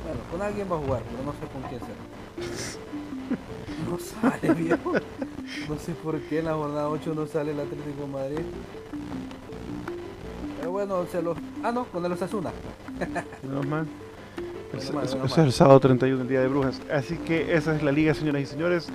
bueno con alguien va a jugar pero no sé con quién será. No sale viejo. No sé por qué en la jornada 8 no sale el Atlético de Madrid. Pero bueno se los ah no con el Osasuna. No man es, es, el sábado 31, el día de brujas. Así que esa es la liga, señoras y señores.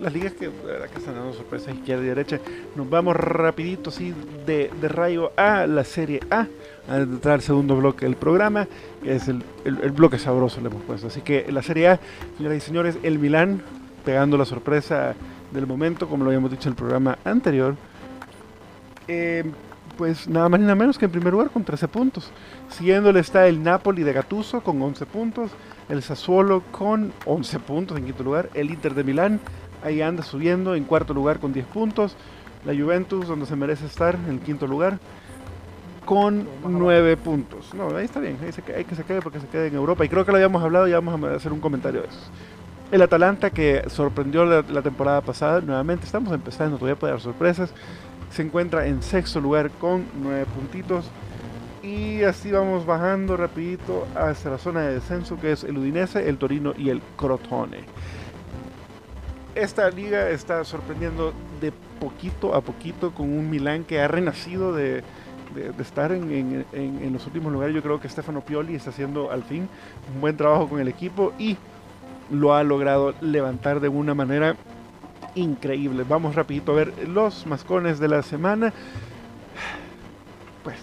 Las ligas que, que están dando sorpresas izquierda y derecha. Nos vamos rapidito así de, de rayo a la serie A. A entrar al segundo bloque del programa, que es el, el, bloque sabroso, le hemos puesto. Así que la serie A, señoras y señores, el Milán pegando la sorpresa del momento, como lo habíamos dicho en el programa anterior. Eh, pues nada más ni nada menos que en primer lugar con 13 puntos. Siguiéndole está el Napoli de Gattuso con 11 puntos, el Sassuolo con 11 puntos en quinto lugar, el Inter de Milán ahí anda subiendo en cuarto lugar con 10 puntos, la Juventus donde se merece estar en quinto lugar con 9 puntos. No, ahí está bien, ahí se, hay que se quede porque se quede en Europa y creo que lo habíamos hablado y vamos a hacer un comentario de eso. El Atalanta que sorprendió la, la temporada pasada, nuevamente estamos empezando, todavía puede dar sorpresas. Se encuentra en sexto lugar con nueve puntitos. Y así vamos bajando rapidito hasta la zona de descenso que es el Udinese, el Torino y el Crotone. Esta liga está sorprendiendo de poquito a poquito con un Milán que ha renacido de, estar en los últimos lugares. Yo creo que Stefano Pioli está haciendo al fin un buen trabajo con el equipo y lo ha logrado levantar de una manera increíble. Vamos rapidito a ver los mascones de la semana. Pues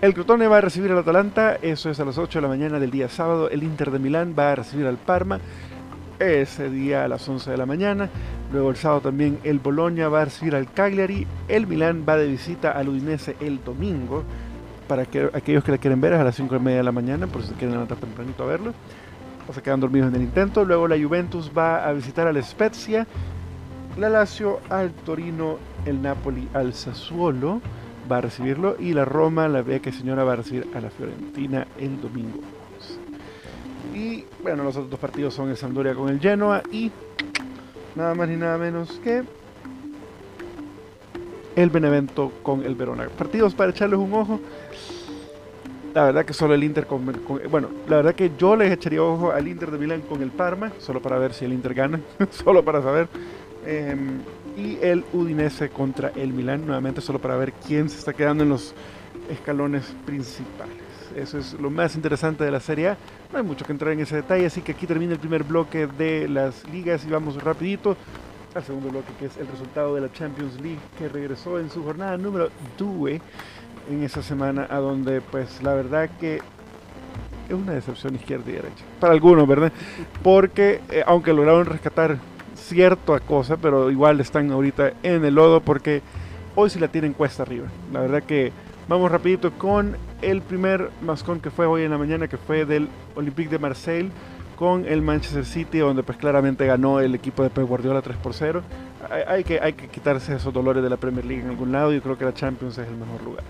el Crotone va a recibir al Atalanta, eso es a las 8 de la mañana del día sábado. El Inter de Milán va a recibir al Parma, ese día a las 11 de la mañana. Luego el sábado también el Boloña va a recibir al Cagliari. El Milán va de visita al Udinese el domingo. Para que, aquellos que la quieren ver es a las 5 y media de la mañana, por si se quieren levantar tempranito a verlo. Se quedan dormidos en el intento. Luego la Juventus va a visitar al Spezia. La Lazio al Torino. El Napoli al Sassuolo va a recibirlo. Y la Roma, la vieja señora, va a recibir a la Fiorentina el domingo 11. Y bueno, los otros dos partidos son el Sampdoria con el Genoa y nada más ni nada menos que el Benevento con el Verona. Partidos para echarles un ojo. La verdad que solo el Inter con, con- bueno, la verdad que yo les echaría ojo al Inter de Milán con el Parma, solo para ver si el Inter gana, solo para saber. Em, y el Udinese contra el Milán, nuevamente solo para ver quién se está quedando en los escalones principales. Eso es lo más interesante de la Serie A. No hay mucho que entrar en ese detalle, así que aquí termina el primer bloque de las ligas y vamos rapidito al segundo bloque que es el resultado de la Champions League que regresó en su jornada número 2 en esa semana a donde pues la verdad que es una decepción izquierda y derecha para algunos, ¿verdad? Porque eh, aunque lograron rescatar cierta cosa, pero igual están ahorita en el lodo porque hoy sí la tienen cuesta arriba. La verdad que vamos rapidito con el primer mascón que fue hoy en la mañana, que fue del Olympique de Marseille con el Manchester City, donde pues claramente ganó el equipo de Pep Guardiola 3 por 0. Hay, que, hay que quitarse esos dolores de la Premier League en algún lado. Yo creo que la Champions es el mejor lugar.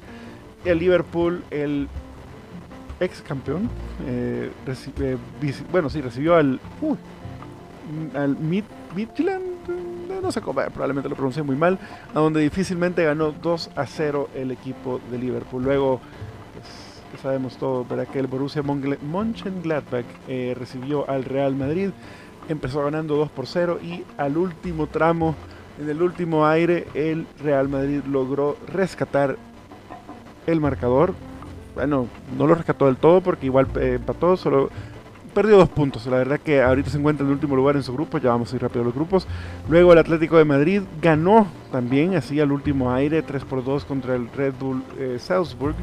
El Liverpool, el ex campeón, eh, eh, bueno, sí, recibió al, al Mid, Midtjylland, eh, no sé cómo, probablemente lo pronuncié muy mal, a donde difícilmente ganó 2 a 0 el equipo de Liverpool. Luego, pues, sabemos todo, ¿verdad? que el Borussia Mönchengladbach eh, recibió al Real Madrid, empezó ganando 2 por 0 y al último tramo, en el último aire, el Real Madrid logró rescatar el marcador. Bueno, no lo rescató del todo porque igual eh, empató, solo perdió dos puntos. La verdad que ahorita se encuentra en el último lugar en su grupo, ya vamos a ir rápido a los grupos. Luego el Atlético de Madrid ganó también, así al último aire, 3 por 2 contra el Red Bull eh, Salzburg.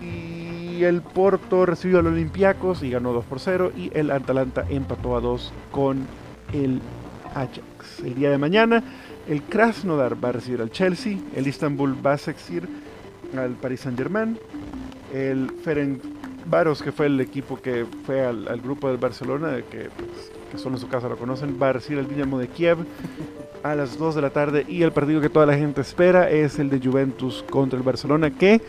Y el Porto recibió al Olympiacos y ganó 2 por 0. Y el Atalanta empató a 2 con el Ajax. El día de mañana el Krasnodar va a recibir al Chelsea, el Istanbul va a recibir al Paris Saint Germain, el Ferencváros que fue el equipo que fue al, al grupo del Barcelona, que, pues, que solo en su casa lo conocen, va a recibir al Dinamo de Kiev a las 2 de la tarde y el partido que toda la gente espera es el de Juventus contra el Barcelona que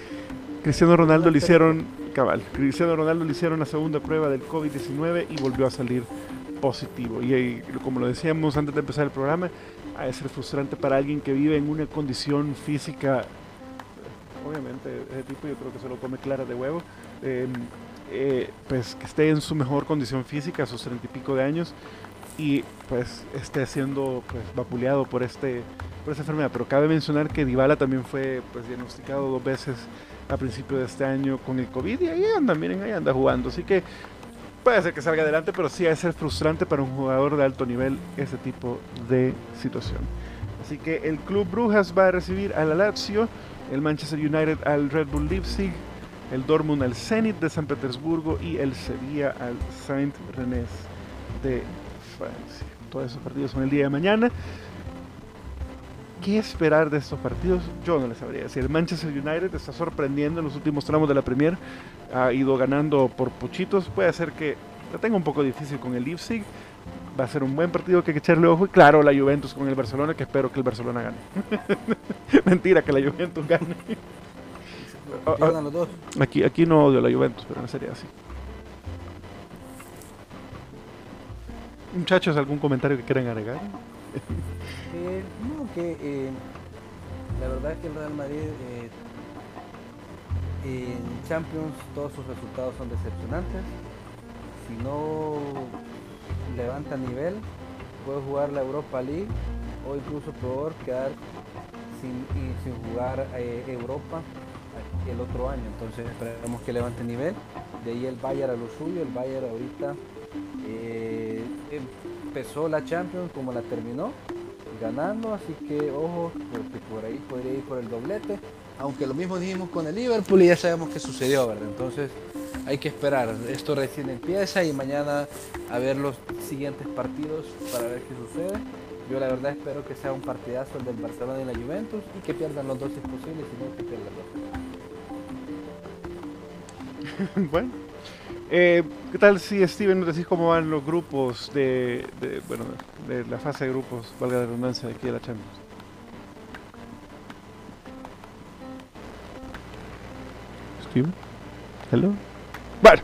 Cristiano Ronaldo le hicieron cabal, Cristiano Ronaldo le hicieron la segunda prueba del COVID-19 y volvió a salir positivo. Y, y como lo decíamos antes de empezar el programa, ha de ser frustrante para alguien que vive en una condición física, obviamente ese tipo yo creo que se lo come clara de huevo, eh, eh, pues que esté en su mejor condición física a sus treinta y pico de años y pues esté siendo pues vapuleado por este por esta enfermedad. Pero cabe mencionar que Dybala también fue pues diagnosticado dos veces a principio de este año con el COVID y ahí anda, miren, ahí anda jugando. Así que puede ser que salga adelante, pero sí ha ser frustrante para un jugador de alto nivel ese tipo de situación. Así que el Club Brujas va a recibir al Lazio, el Manchester United al Red Bull Leipzig, el Dortmund al Zenit de San Petersburgo y el Sevilla al Saint Renés de Francia. Todos esos partidos son el día de mañana. ¿Qué esperar de estos partidos? Yo no les sabría decir. El Manchester United está sorprendiendo en los últimos tramos de la Premier. Ha ido ganando por pochitos. Puede ser que la tenga un poco difícil con el Leipzig. Va a ser un buen partido que hay que echarle ojo. Y claro, la Juventus con el Barcelona, que espero que el Barcelona gane. Mentira, que la Juventus gane. Ah, ah, Pierdan los dos. Aquí, aquí no odio a la Juventus, pero no sería así. Muchachos, ¿algún comentario que quieran agregar? Eh, no, que eh, la verdad es que el Real Madrid eh, en Champions todos sus resultados son decepcionantes. Si no levanta nivel, puede jugar la Europa League o incluso peor quedar sin, sin jugar Europa el otro año. Entonces esperemos que levante nivel. De ahí el Bayern a lo suyo. El Bayern ahorita empezó la Champions como la terminó ganando, así que ojo, porque por ahí podría ir por el doblete, aunque lo mismo dijimos con el Liverpool y ya sabemos qué sucedió, ¿verdad? Entonces hay que esperar, esto recién empieza y mañana a ver los siguientes partidos para ver qué sucede. Yo la verdad espero que sea un partidazo el del Barcelona y la Juventus y que pierdan los dos si es posible, si no que pierdan los dos. bueno, eh, ¿Qué tal si Steven nos decís cómo van los grupos de, bueno, de la fase de grupos, valga la redundancia, aquí de la Champions? Steven, hello. Bueno,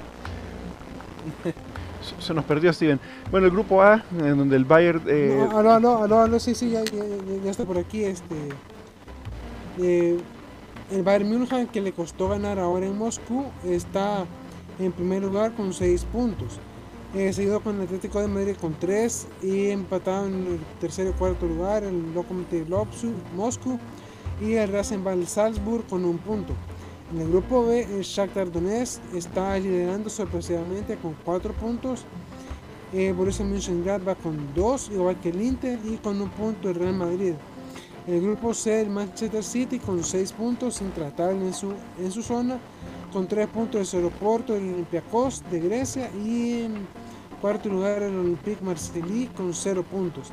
se nos perdió Steven. Bueno, el grupo A, en donde el Bayern. Eh... No, no, no, no, sí, sí, ya, ya, está por aquí. Este, eh, el Bayern München, que le costó ganar ahora en Moscú, está en primer lugar con 6 puntos. Eh, seguido con el Atlético de Madrid con 3 y empatado en el tercer y cuarto lugar el Lokomotiv Moscú y el Rasenball Salzburg con un punto. En el grupo B, el Shakhtar Donetsk está liderando sorpresivamente con 4 puntos. Eh, Borussia Mönchengladbach con 2, igual que el Inter, y con un punto el Real Madrid. En el grupo C, el Manchester City con 6 puntos, intratable en su, en su zona con 3 puntos el Porto, el Olympiacos de Grecia y en cuarto lugar el Olympique Marseille con 0 puntos.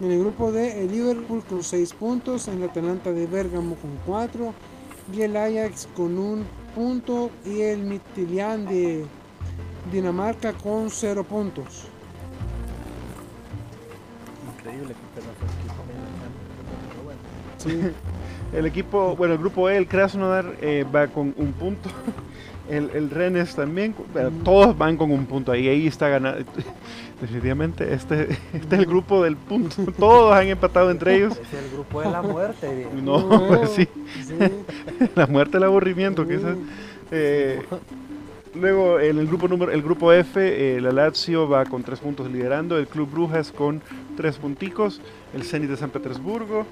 En el grupo D el Liverpool con 6 puntos, el Atalanta de Bergamo con 4 y el Ajax con 1 punto y el Midtjylland de Dinamarca con 0 puntos. Increíble que Sí. El equipo, bueno, el grupo E, el Krasnodar eh, va con un punto. El, el Rennes también, todos van con un punto ahí, ahí está ganando. Definitivamente, este, este es el grupo del punto. Todos han empatado entre ellos. Es el grupo de la muerte. No, pues sí. La muerte, el aburrimiento, quizás. Eh, luego, en el grupo número, el grupo F, eh, la Lazio va con tres puntos liderando, el Club Brujas con tres punticos, el Zenit de San Petersburgo,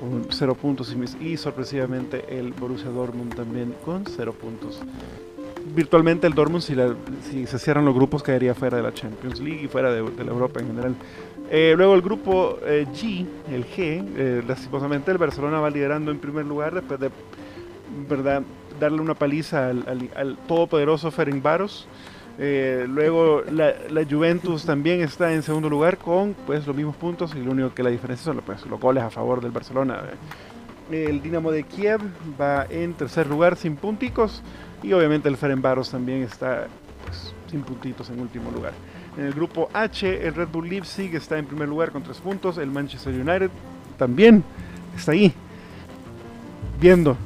con 0 puntos y, sorpresivamente el Borussia Dortmund también con 0 puntos. Virtualmente el Dortmund si, si, se cierran los grupos caería fuera de la Champions League y fuera de, la Europa en general. Eh, luego el grupo eh, G, el G, eh, lastimosamente el Barcelona va liderando en primer lugar después de verdad darle una paliza al, al, al todopoderoso. Eh, luego la, Juventus también está en segundo lugar con pues los mismos puntos y lo único que la diferencia son pues, los goles a favor del Barcelona. El Dinamo de Kiev va en tercer lugar sin punticos y obviamente el Ferencváros también está pues, sin puntitos en último lugar. En el grupo H el Red Bull Leipzig está en primer lugar con tres puntos, el Manchester United también está ahí viendo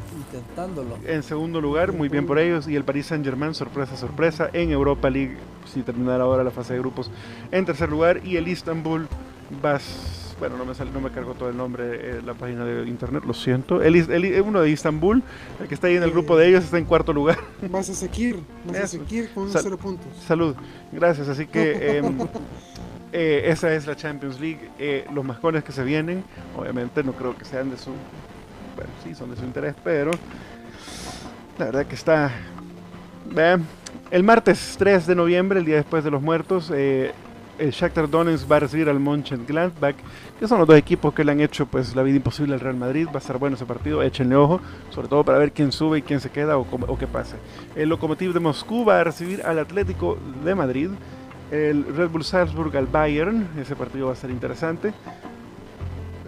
en segundo lugar, muy bien por ellos. Y el Paris Saint Germain, sorpresa, sorpresa, en Europa League, si terminara ahora la fase de grupos, en tercer lugar. Y el Istanbul, vas, bueno, no me, sale, no me cargó todo el nombre, eh, la página de internet, lo siento. El, el, uno de Istanbul, el que está ahí en el grupo de ellos, está en cuarto lugar. Vas a seguir, vas a seguir con cero puntos. Salud, gracias. Así que. Em, eh, esa es la Champions League. Eh, los mascones que se vienen, obviamente no creo que sean de su bueno, sí, son de su interés, pero la verdad que está... El martes 3 de noviembre, el día después de los muertos, eh, el Shakhtar Donetsk va a recibir al Mönchengladbach, que son los dos equipos que le han hecho pues la vida imposible al Real Madrid. Va a ser bueno ese partido, échenle ojo, sobre todo para ver quién sube y quién se queda o, o qué pasa. El Lokomotiv de Moscú va a recibir al Atlético de Madrid. El Red Bull Salzburg al Bayern, ese partido va a ser interesante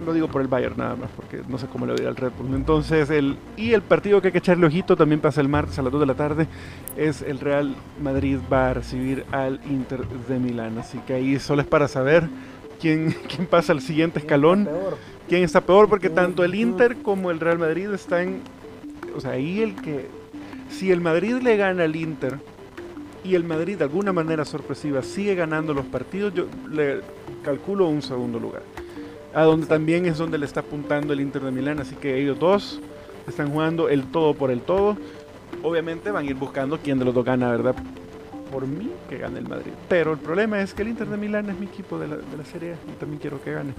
lo digo por el Bayern nada más, porque no sé cómo le voy al Red Bull. Entonces, el, y el partido que hay que echarle ojito también pasa el martes a las 2 de la tarde, es el Real Madrid va a recibir al Inter de Milán. Así que ahí solo es para saber quién, quién pasa al siguiente escalón. ¿Quién está peor? Porque tanto el Inter como el Real Madrid están, o sea, ahí el que, si el Madrid le gana al Inter, y el Madrid de alguna manera sorpresiva sigue ganando los partidos, yo le calculo un segundo lugar. A donde también es donde le está apuntando el Inter de Milán, así que ellos dos están jugando el todo por el todo. Obviamente van a ir buscando quién de los dos gana, ¿verdad? Por mí que gane el Madrid. Pero el problema es que el Inter de Milán es mi equipo de la, de la Serie y también quiero que gane.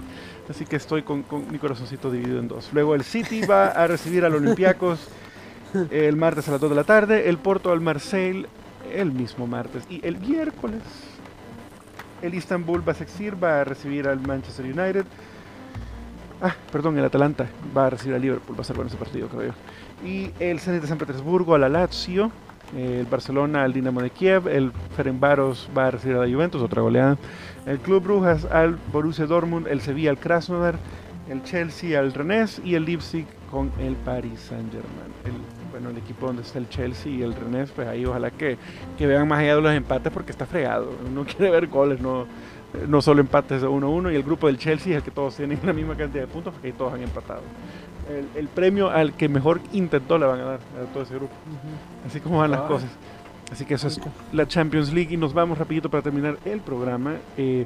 Así que estoy con, con mi corazoncito dividido en dos. Luego el City va a recibir al Olympiacos el martes a las 2 de la tarde, el Porto al Marseille el mismo martes y el miércoles el Istanbul va a recibir al Manchester United. Ah, perdón, el Atalanta va a recibir al Liverpool, va a ser bueno ese partido, creo. Y el Zenit de San Petersburgo a la Lazio, el Barcelona al Dinamo de Kiev, el Ferencváros va a recibir a la Juventus, otra goleada. El Club Brujas al Borussia Dortmund, el Sevilla al Krasnodar, el Chelsea al Rennes y el Leipzig con el Paris Saint-Germain. Bueno, el equipo donde está el Chelsea y el Rennes, pues ahí ojalá que, que vean más allá de los empates porque está fregado. Uno quiere ver goles, no, no solo empates de 1-1. Y el grupo del Chelsea es el que todos tienen la misma cantidad de puntos porque ahí todos han empatado. El, el premio al que mejor intentó le van a dar a todo ese grupo. Así como van las Ah. cosas. Así que eso es la Champions League y nos vamos rapidito para terminar el programa eh,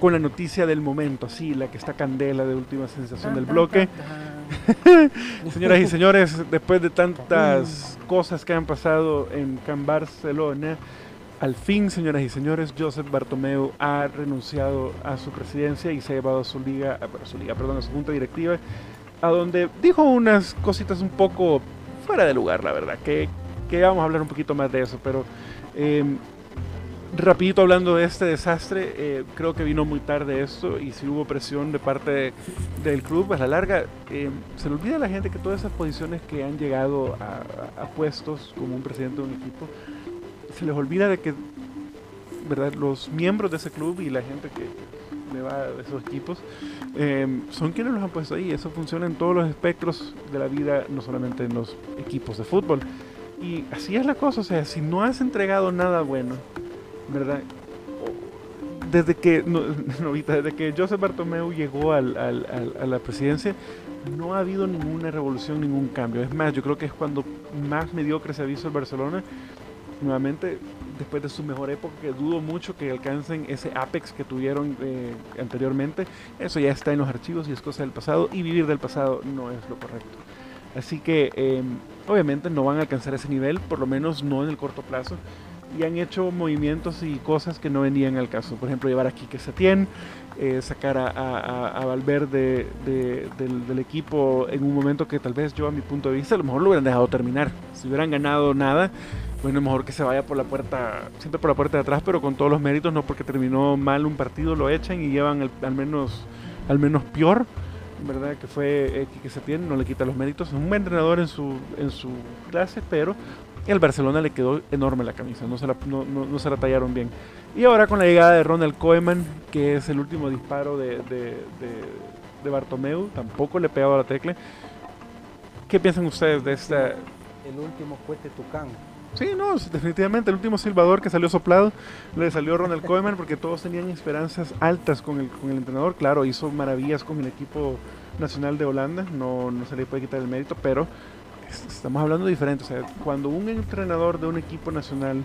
con la noticia del momento, así, la que está candela de última sensación del bloque. Señoras y señores, después de tantas cosas que han pasado en Can Barcelona, al fin, señoras y señores, Joseph Bartomeu ha renunciado a su presidencia y se ha llevado a su liga, a bueno, su liga, perdón, a su junta directiva, a donde dijo unas cositas un poco fuera de lugar, la verdad, que, vamos a hablar un poquito más de eso, pero eh, rapidito hablando de este desastre, eh, creo que vino muy tarde esto y si hubo presión de parte de- del club, a la larga, eh, se le olvida a la gente que todas esas posiciones que han llegado a puestos como un presidente de un equipo, se les olvida de que ¿verdad? los miembros de ese club y la gente que le va a esos equipos eh, son quienes los han puesto ahí. Eso funciona en todos los espectros de la vida, no solamente en los equipos de fútbol. Y así es la cosa, o sea, si no has entregado nada bueno, ¿verdad? Desde que, no, no, desde que Joseph Bartomeu llegó al- al- a la presidencia, no ha habido ninguna revolución, ningún cambio. Es más, yo creo que es cuando más mediocre se ha el Barcelona, nuevamente, después de su mejor época, que dudo mucho que alcancen ese apex que tuvieron eh, anteriormente. Eso ya está en los archivos y es cosa del pasado, y vivir del pasado no es lo correcto. Así que, eh, obviamente, no van a alcanzar ese nivel, por lo menos no en el corto plazo y han hecho movimientos y cosas que no venían al caso. Por ejemplo, llevar a Quique Setién, eh, sacar a, a- a- Valverde de- del, del equipo en un momento que tal vez yo, a mi punto de vista, a lo mejor lo hubieran dejado terminar. Si hubieran ganado nada, bueno, mejor que se vaya por la puerta, siempre por la puerta de atrás, pero con todos los méritos, no porque terminó mal un partido, lo echan y llevan el- al menos al menos peor. ¿Verdad? Que fue eh, Quique Setién, no le quita los méritos. Es un buen entrenador en su, en su clase, pero el Barcelona le quedó enorme la camisa, no se la, no, no- no se la tallaron bien. Y ahora con la llegada de Ronald Koeman, que es el último disparo de, de, de, de Bartomeu, tampoco le pegaba la tecla. ¿Qué piensan ustedes de esta? El último cohete Tucán. Sí, no, definitivamente el último silbador que salió soplado le salió Ronald Koeman porque todos tenían esperanzas altas con el, con el entrenador. Claro, hizo maravillas con el equipo nacional de Holanda, no, no se le puede quitar el mérito, pero es- estamos hablando diferente. O sea, cuando un entrenador de un equipo nacional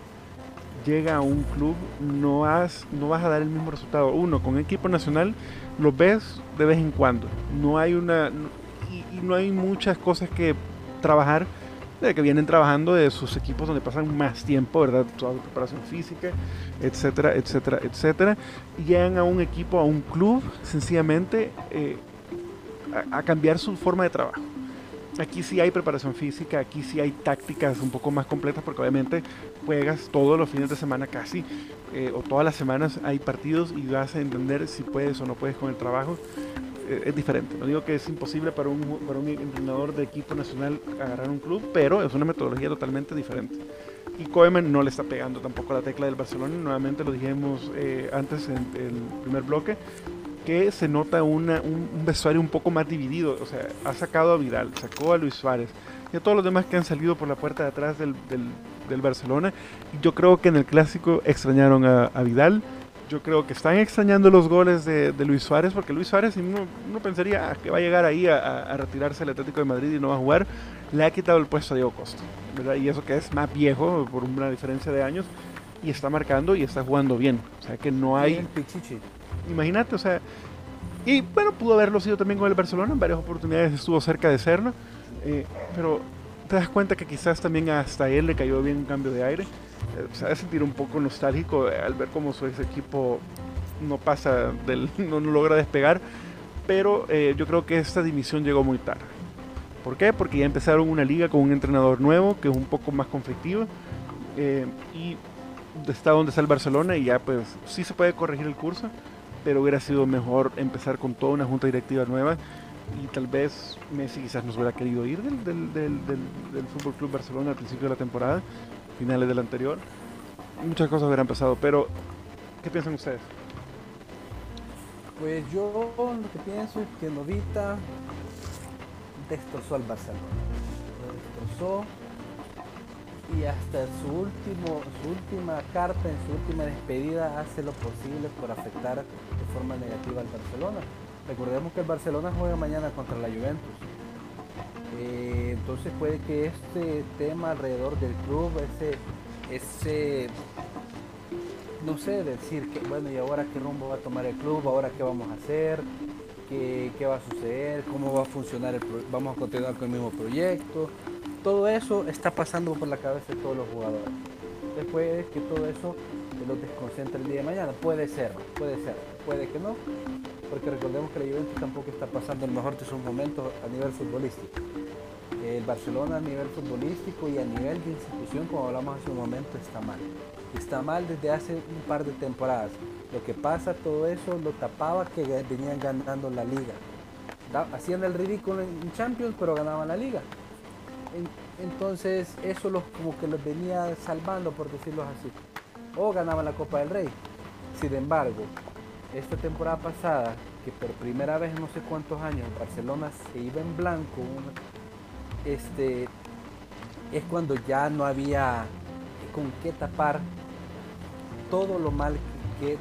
llega a un club, no, has, no vas a dar el mismo resultado. Uno, con equipo nacional lo ves de vez en cuando. No hay una. y no hay muchas cosas que trabajar de que vienen trabajando de sus equipos donde pasan más tiempo, ¿verdad? Toda la preparación física, etcétera, etcétera, etcétera. Y llegan a un equipo, a un club, sencillamente eh, a, a cambiar su forma de trabajo. Aquí sí hay preparación física, aquí sí hay tácticas un poco más completas, porque obviamente juegas todos los fines de semana casi, eh, o todas las semanas hay partidos y vas a entender si puedes o no puedes con el trabajo. Eh, es diferente. No digo que es imposible para un, para un entrenador de equipo nacional agarrar un club, pero es una metodología totalmente diferente. Y Koeman no le está pegando tampoco a la tecla del Barcelona. Nuevamente lo dijimos eh, antes en el primer bloque, que se nota una, un, un vestuario un poco más dividido. O sea, ha sacado a Vidal, sacó a Luis Suárez y a todos los demás que han salido por la puerta de atrás del, del, del Barcelona. Yo creo que en el clásico extrañaron a, a Vidal. Yo creo que están extrañando los goles de, de Luis Suárez, porque Luis Suárez, uno, uno pensaría ah, que va a llegar ahí a, a- a retirarse el Atlético de Madrid y no va a jugar, le ha quitado el puesto a Diego Costa, ¿verdad? Y eso que es más viejo, por una diferencia de años, y está marcando y está jugando bien. O sea que no hay. Imagínate, o sea. Y bueno, pudo haberlo sido también con el Barcelona. En varias oportunidades estuvo cerca de serlo. Eh, pero te das cuenta que quizás también hasta él le cayó bien un cambio de aire. Eh, se va sentir un poco nostálgico al ver cómo su ex equipo no pasa, del, no, logra despegar. Pero eh, yo creo que esta dimisión llegó muy tarde. ¿Por qué? Porque ya empezaron una liga con un entrenador nuevo que es un poco más conflictivo. y está donde está el Barcelona y ya pues sí se puede corregir el curso, pero hubiera sido mejor empezar con toda una junta directiva nueva y tal vez Messi quizás nos hubiera querido ir del, del, del, del, del Fútbol Club Barcelona al principio de la temporada, finales del anterior. Muchas cosas hubieran pasado, pero ¿qué piensan ustedes? Pues yo lo que pienso es que Novita destrozó al Barcelona. Lo destrozó y hasta su, último, su última carta, en su última despedida, hace lo posible por afectar de forma negativa al Barcelona. Recordemos que el Barcelona juega mañana contra la Juventus. Eh, entonces puede que este tema alrededor del club, ese, ese, no sé, decir que, bueno, ¿y ahora qué rumbo va a tomar el club? ¿Ahora qué vamos a hacer? ¿Qué, qué va a suceder? ¿Cómo va a funcionar? El ¿Vamos a continuar con el mismo proyecto? todo eso está pasando por la cabeza de todos los jugadores. Después que todo eso se los desconcentre el día de mañana. Puede ser, puede ser, puede que no, porque recordemos que la Juventus tampoco está pasando el mejor de sus momentos a nivel futbolístico. El Barcelona a nivel futbolístico y a nivel de institución, como hablamos hace un momento, está mal. Está mal desde hace un par de temporadas. Lo que pasa, todo eso lo tapaba que venían ganando la liga. Hacían el ridículo en Champions, pero ganaban la liga entonces eso los, como que los venía salvando, por decirlo así. O ganaban la Copa del Rey. Sin embargo, esta temporada pasada, que por primera vez en no sé cuántos años Barcelona se iba en blanco, este, es cuando ya no había con qué tapar todo lo mal que,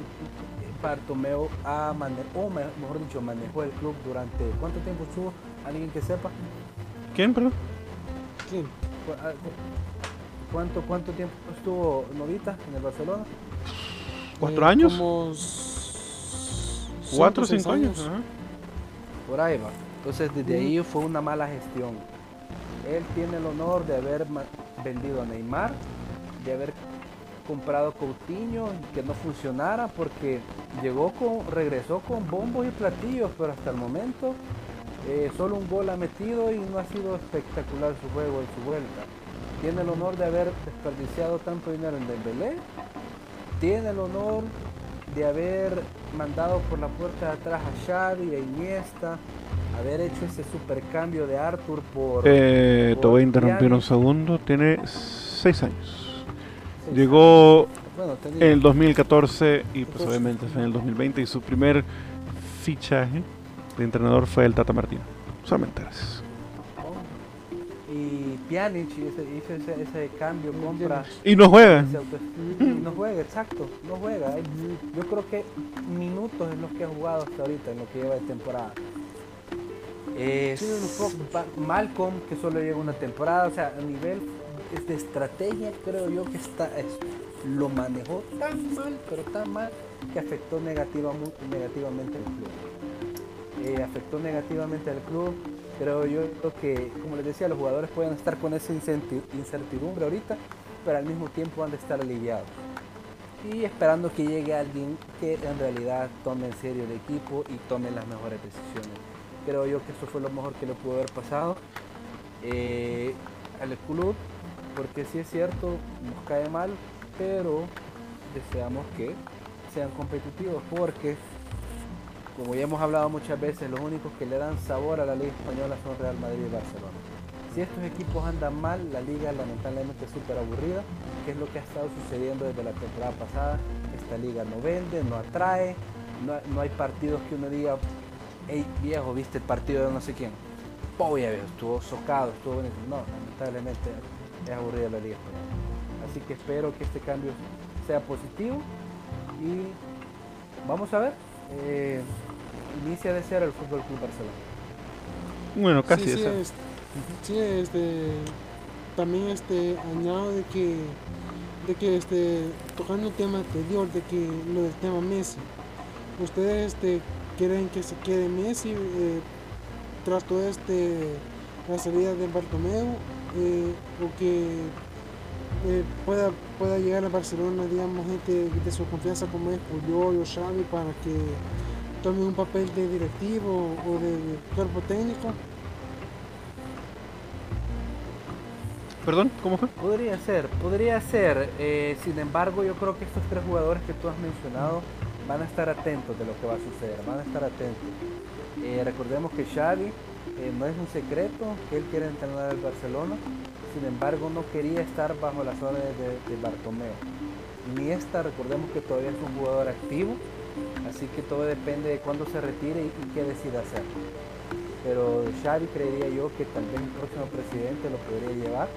Bartomeo ha manejado, o mejor dicho, manejó el club durante, ¿cuánto tiempo estuvo? ¿Alguien que sepa? ¿Quién, perdón? Ah, ¿Cuánto, ¿Cuánto tiempo estuvo Novita en el Barcelona? ¿Cuatro eh, años? Como cuatro o cinco años. Por ahí va. Entonces desde ahí fue una mala gestión. Él tiene el honor de haber vendido a Neymar, de haber comprado Coutinho que no funcionara porque llegó con, regresó con bombos y platillos, pero hasta el momento eh, solo un gol ha metido y no ha sido espectacular su juego en su vuelta. Tiene el honor de haber desperdiciado tanto dinero en Dembélé. Tiene el honor de haber mandado por la puerta de atrás a Xavi, a Iniesta, haber hecho ese supercambio de Arthur por... Eh, te voy a interrumpir un segundo. Tiene seis años. Llegó en el 2014 y pues obviamente fue en el 2020 y su primer fichaje el entrenador fue el Tata Martino. Solamente gracias. Y Pjanic hizo ese, ese, cambio, compra. Y no juega. no juega, exacto, no juega. Yo creo que minutos en los que ha jugado hasta ahorita, en lo que lleva de temporada. Es Malcolm, que solo lleva una temporada, o sea, a nivel de estrategia, creo yo que está, lo manejó tan mal, pero tan mal, que afectó negativamente al club. Eh, afectó negativamente al club. Pero yo creo que, como les decía, los jugadores pueden estar con esa incertidumbre ahorita, pero al mismo tiempo han de estar aliviados. Y esperando que llegue alguien que en realidad tome en serio el equipo y tome las mejores decisiones. Creo yo que eso fue lo mejor que le pudo haber pasado eh, al club, porque si es cierto, nos cae mal, pero deseamos que sean competitivos, porque como ya hemos hablado muchas veces, los únicos que le dan sabor a la Liga Española son Real Madrid y Barcelona. Si estos equipos andan mal, la liga lamentablemente es súper aburrida, que es lo que ha estado sucediendo desde la temporada pasada. Esta liga no vende, no atrae, no, hay partidos que uno diga, hey viejo, viste el partido de no sé quién. Oh, ya estuvo socado, estuvo bonito. No, lamentablemente es aburrida la liga española. Así que espero que este cambio sea positivo y vamos a ver. Eh, inicia de ser el Fútbol Club Barcelona. Bueno, casi sí, sí, este, también este añado de que de que este, tocando el tema anterior, de que lo del tema Messi, ustedes este, quieren que se quede Messi eh, tras todo este la salida de Bartomeu eh, o que eh, pueda, pueda llegar a Barcelona, digamos, gente de su confianza como es Puyol o Xavi para que tome un papel de directivo o de cuerpo técnico. Perdón, ¿cómo fue? Podría ser, podría ser. Eh, sin embargo, yo creo que estos tres jugadores que tú has mencionado van a estar atentos de lo que va a suceder, van a estar atentos. Eh, recordemos que Xavi eh, no es un secreto que él quiere entrenar al Barcelona, sin embargo no quería estar bajo las órdenes de, de. Ni esta, recordemos que todavía es un jugador activo, así que todo depende de cuándo se retire y, qué decida hacer. Pero Xavi creería yo que vez el próximo presidente lo podría llevar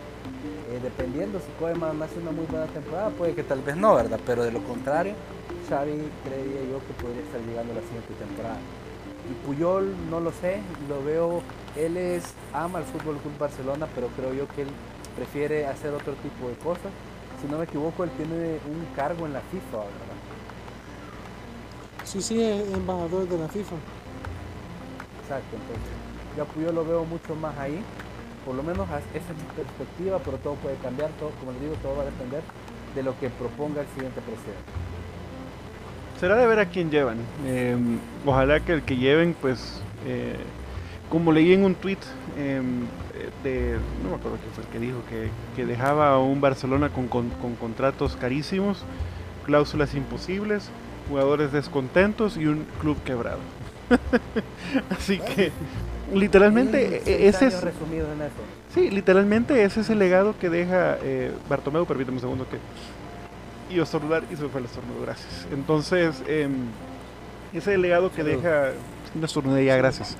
eh, dependiendo si Koeman hace una muy buena temporada, puede que tal vez no, ¿verdad? Pero de lo contrario, Xavi creería yo que podría estar llegando la siguiente temporada. Y Puyol no lo sé, lo veo, él es ama el Fútbol Club Barcelona, pero creo yo que él prefiere hacer otro tipo de cosas. Si no me equivoco, él tiene un cargo en la FIFA, ¿verdad? Sí, sí, es embajador de la FIFA. Exacto, entonces yo a Puyol lo veo mucho más ahí por lo menos esa es mi perspectiva, pero todo puede cambiar, todo, como les digo, todo va a depender de lo que proponga el siguiente presidente. Será de ver a quién llevan. Eh, ojalá que el que lleven, pues, eh, como leí en un tweet eh, de, no me acuerdo quién fue el que dijo, que, que dejaba a un Barcelona con, con, con contratos carísimos, cláusulas imposibles, jugadores descontentos y un club quebrado. Así que literalmente Sí, e- ese es resumidos en eso. sí literalmente ese es el legado que deja eh, Bartomeu permíteme un segundo que iba a estornudar y se me fue el estornudo gracias entonces em, ese es el legado que Salud. deja no estornudé ya gracias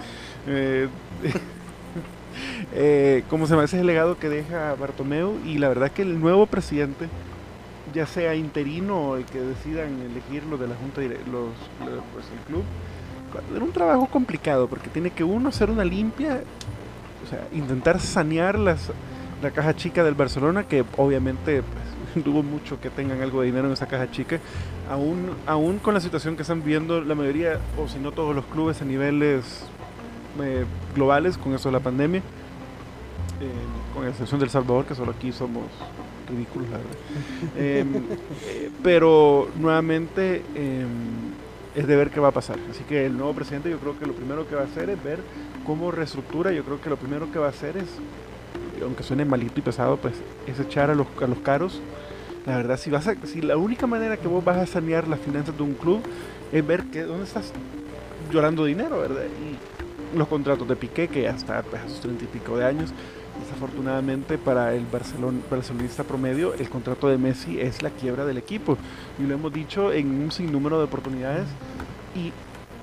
eh, eh, ¿cómo se llama? ese es el legado que deja Bartomeu y la verdad que el nuevo presidente ya sea interino o el que decidan elegir los de la junta los, los- pues el club era un trabajo complicado porque tiene que uno hacer una limpia, o sea, intentar sanear las, la caja chica del Barcelona, que obviamente pues, dudo mucho que tengan algo de dinero en esa caja chica, aún, aún con la situación que están viendo la mayoría, o si no todos los clubes a niveles eh, globales con eso de la pandemia, eh, con excepción del Salvador, que solo aquí somos ridículos, la verdad. Eh, pero nuevamente em, es de ver qué va a pasar. Así que el nuevo presidente yo creo que lo primero que va a hacer es ver cómo reestructura. Yo creo que lo primero que va a hacer es, aunque suene malito y pesado, pues es echar a los, a los caros. La verdad, si, vas a, si la única manera que vos vas a sanear las finanzas de un club es ver que, dónde estás llorando dinero, ¿verdad? Y los contratos de Piqué, que ya está pues, a sus treinta y pico de años, desafortunadamente para el Barcelona, barcelonista promedio, el contrato de Messi es la quiebra del equipo. Y lo hemos dicho en un sinnúmero de oportunidades. Y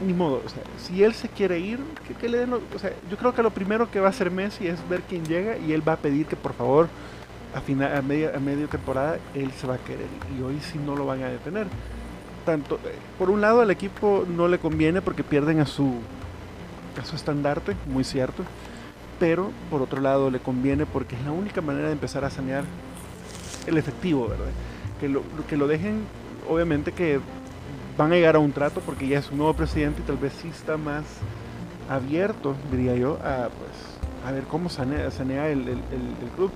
ni modo, o sea, si él se quiere ir, que, que le den lo- o sea, yo creo que lo primero que va a hacer Messi es ver quién llega y él va a pedir que por favor a, final, a, media, a media temporada él se va a querer y hoy sí no lo van a detener. Tanto, eh, por un lado al equipo no le conviene porque pierden a su a su estandarte, muy cierto, pero por otro lado le conviene porque es la única manera de empezar a sanear el efectivo, ¿verdad? Que lo, que lo dejen, obviamente que van a llegar a un trato porque ya es un nuevo presidente y tal vez sí está más abierto, diría yo, a, pues, a ver cómo sanea, sanea el, el- el- el club.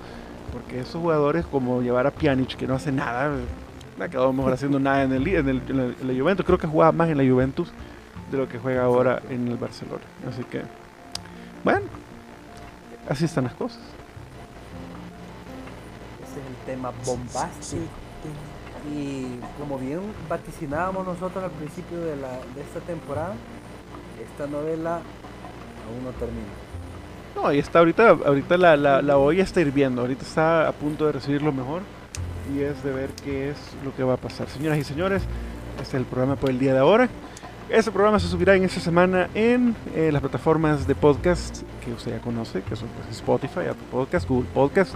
Porque esos jugadores como llevar a Pjanic, que no hace nada, no ha quedado mejor haciendo nada en, el, en, el, en la- en la Juventus, creo que jugaba más en la Juventus de lo que juega ahora en el Barcelona. Así que, bueno, así están las cosas. Ese es el tema bombástico. Y como bien vaticinábamos nosotros al principio de, la, de esta temporada, esta novela aún no termina. No, ahí está ahorita, ahorita la, la, la olla está hirviendo, ahorita está a punto de recibir lo mejor y es de ver qué es lo que va a pasar. Señoras y señores, este es el programa por el día de ahora. Este programa se subirá en esta semana en eh, las plataformas de podcast que usted ya conoce, que son pues, Spotify, Apple Podcast, Google Podcast,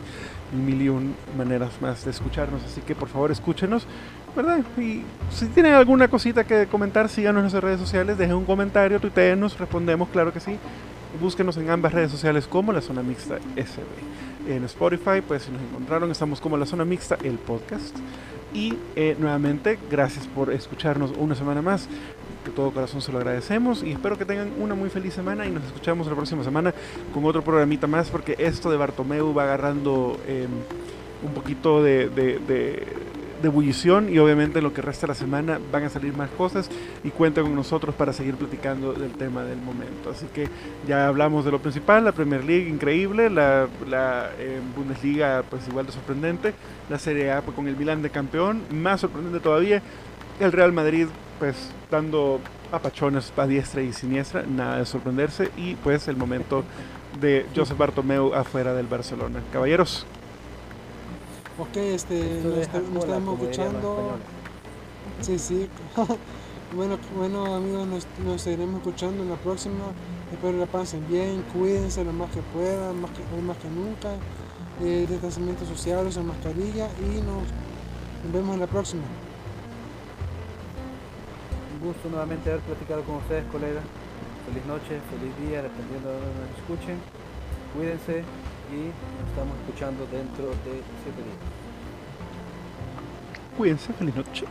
y mil y un maneras más de escucharnos. Así que por favor escúchenos, ¿verdad? Y si tienen alguna cosita que comentar, síganos en nuestras redes sociales, dejen un comentario, tuiteenos, respondemos, claro que sí. Búsquenos en ambas redes sociales como la zona mixta SB. en Spotify, pues si nos encontraron, estamos como la zona mixta, el podcast. Y eh, nuevamente, gracias por escucharnos una semana más. De todo corazón se lo agradecemos y espero que tengan una muy feliz semana y nos escuchamos la próxima semana con otro programita más porque esto de Bartomeu va agarrando em, un poquito de, de ebullición y obviamente en lo que resta de la semana van a salir más cosas y cuenten con nosotros para seguir platicando del tema del momento. Así que ya hablamos de lo principal, la Premier League increíble, la, eh, Bundesliga pues igual de sorprendente, la Serie A pues, con el Milan de campeón, más sorprendente todavía, el Real Madrid pues dando apachones a diestra y siniestra, nada de sorprenderse y pues el momento de Joseph Bartomeu afuera del Barcelona. Caballeros. Ok, este, nos, está- nos estamos escuchando. Sí, sí. bueno, bueno amigos, nos, nos seguiremos escuchando en la próxima. Espero la pasen bien, cuídense lo más que puedan, más que, hoy más que nunca. Eh, distanciamiento social, usen mascarilla y nos, nos vemos en la próxima. Un gusto nuevamente haber platicado con ustedes, colegas. Feliz noche, feliz día, dependiendo de donde nos escuchen. Cuídense y nos estamos escuchando dentro de siete días. Cuídense, feliz noche.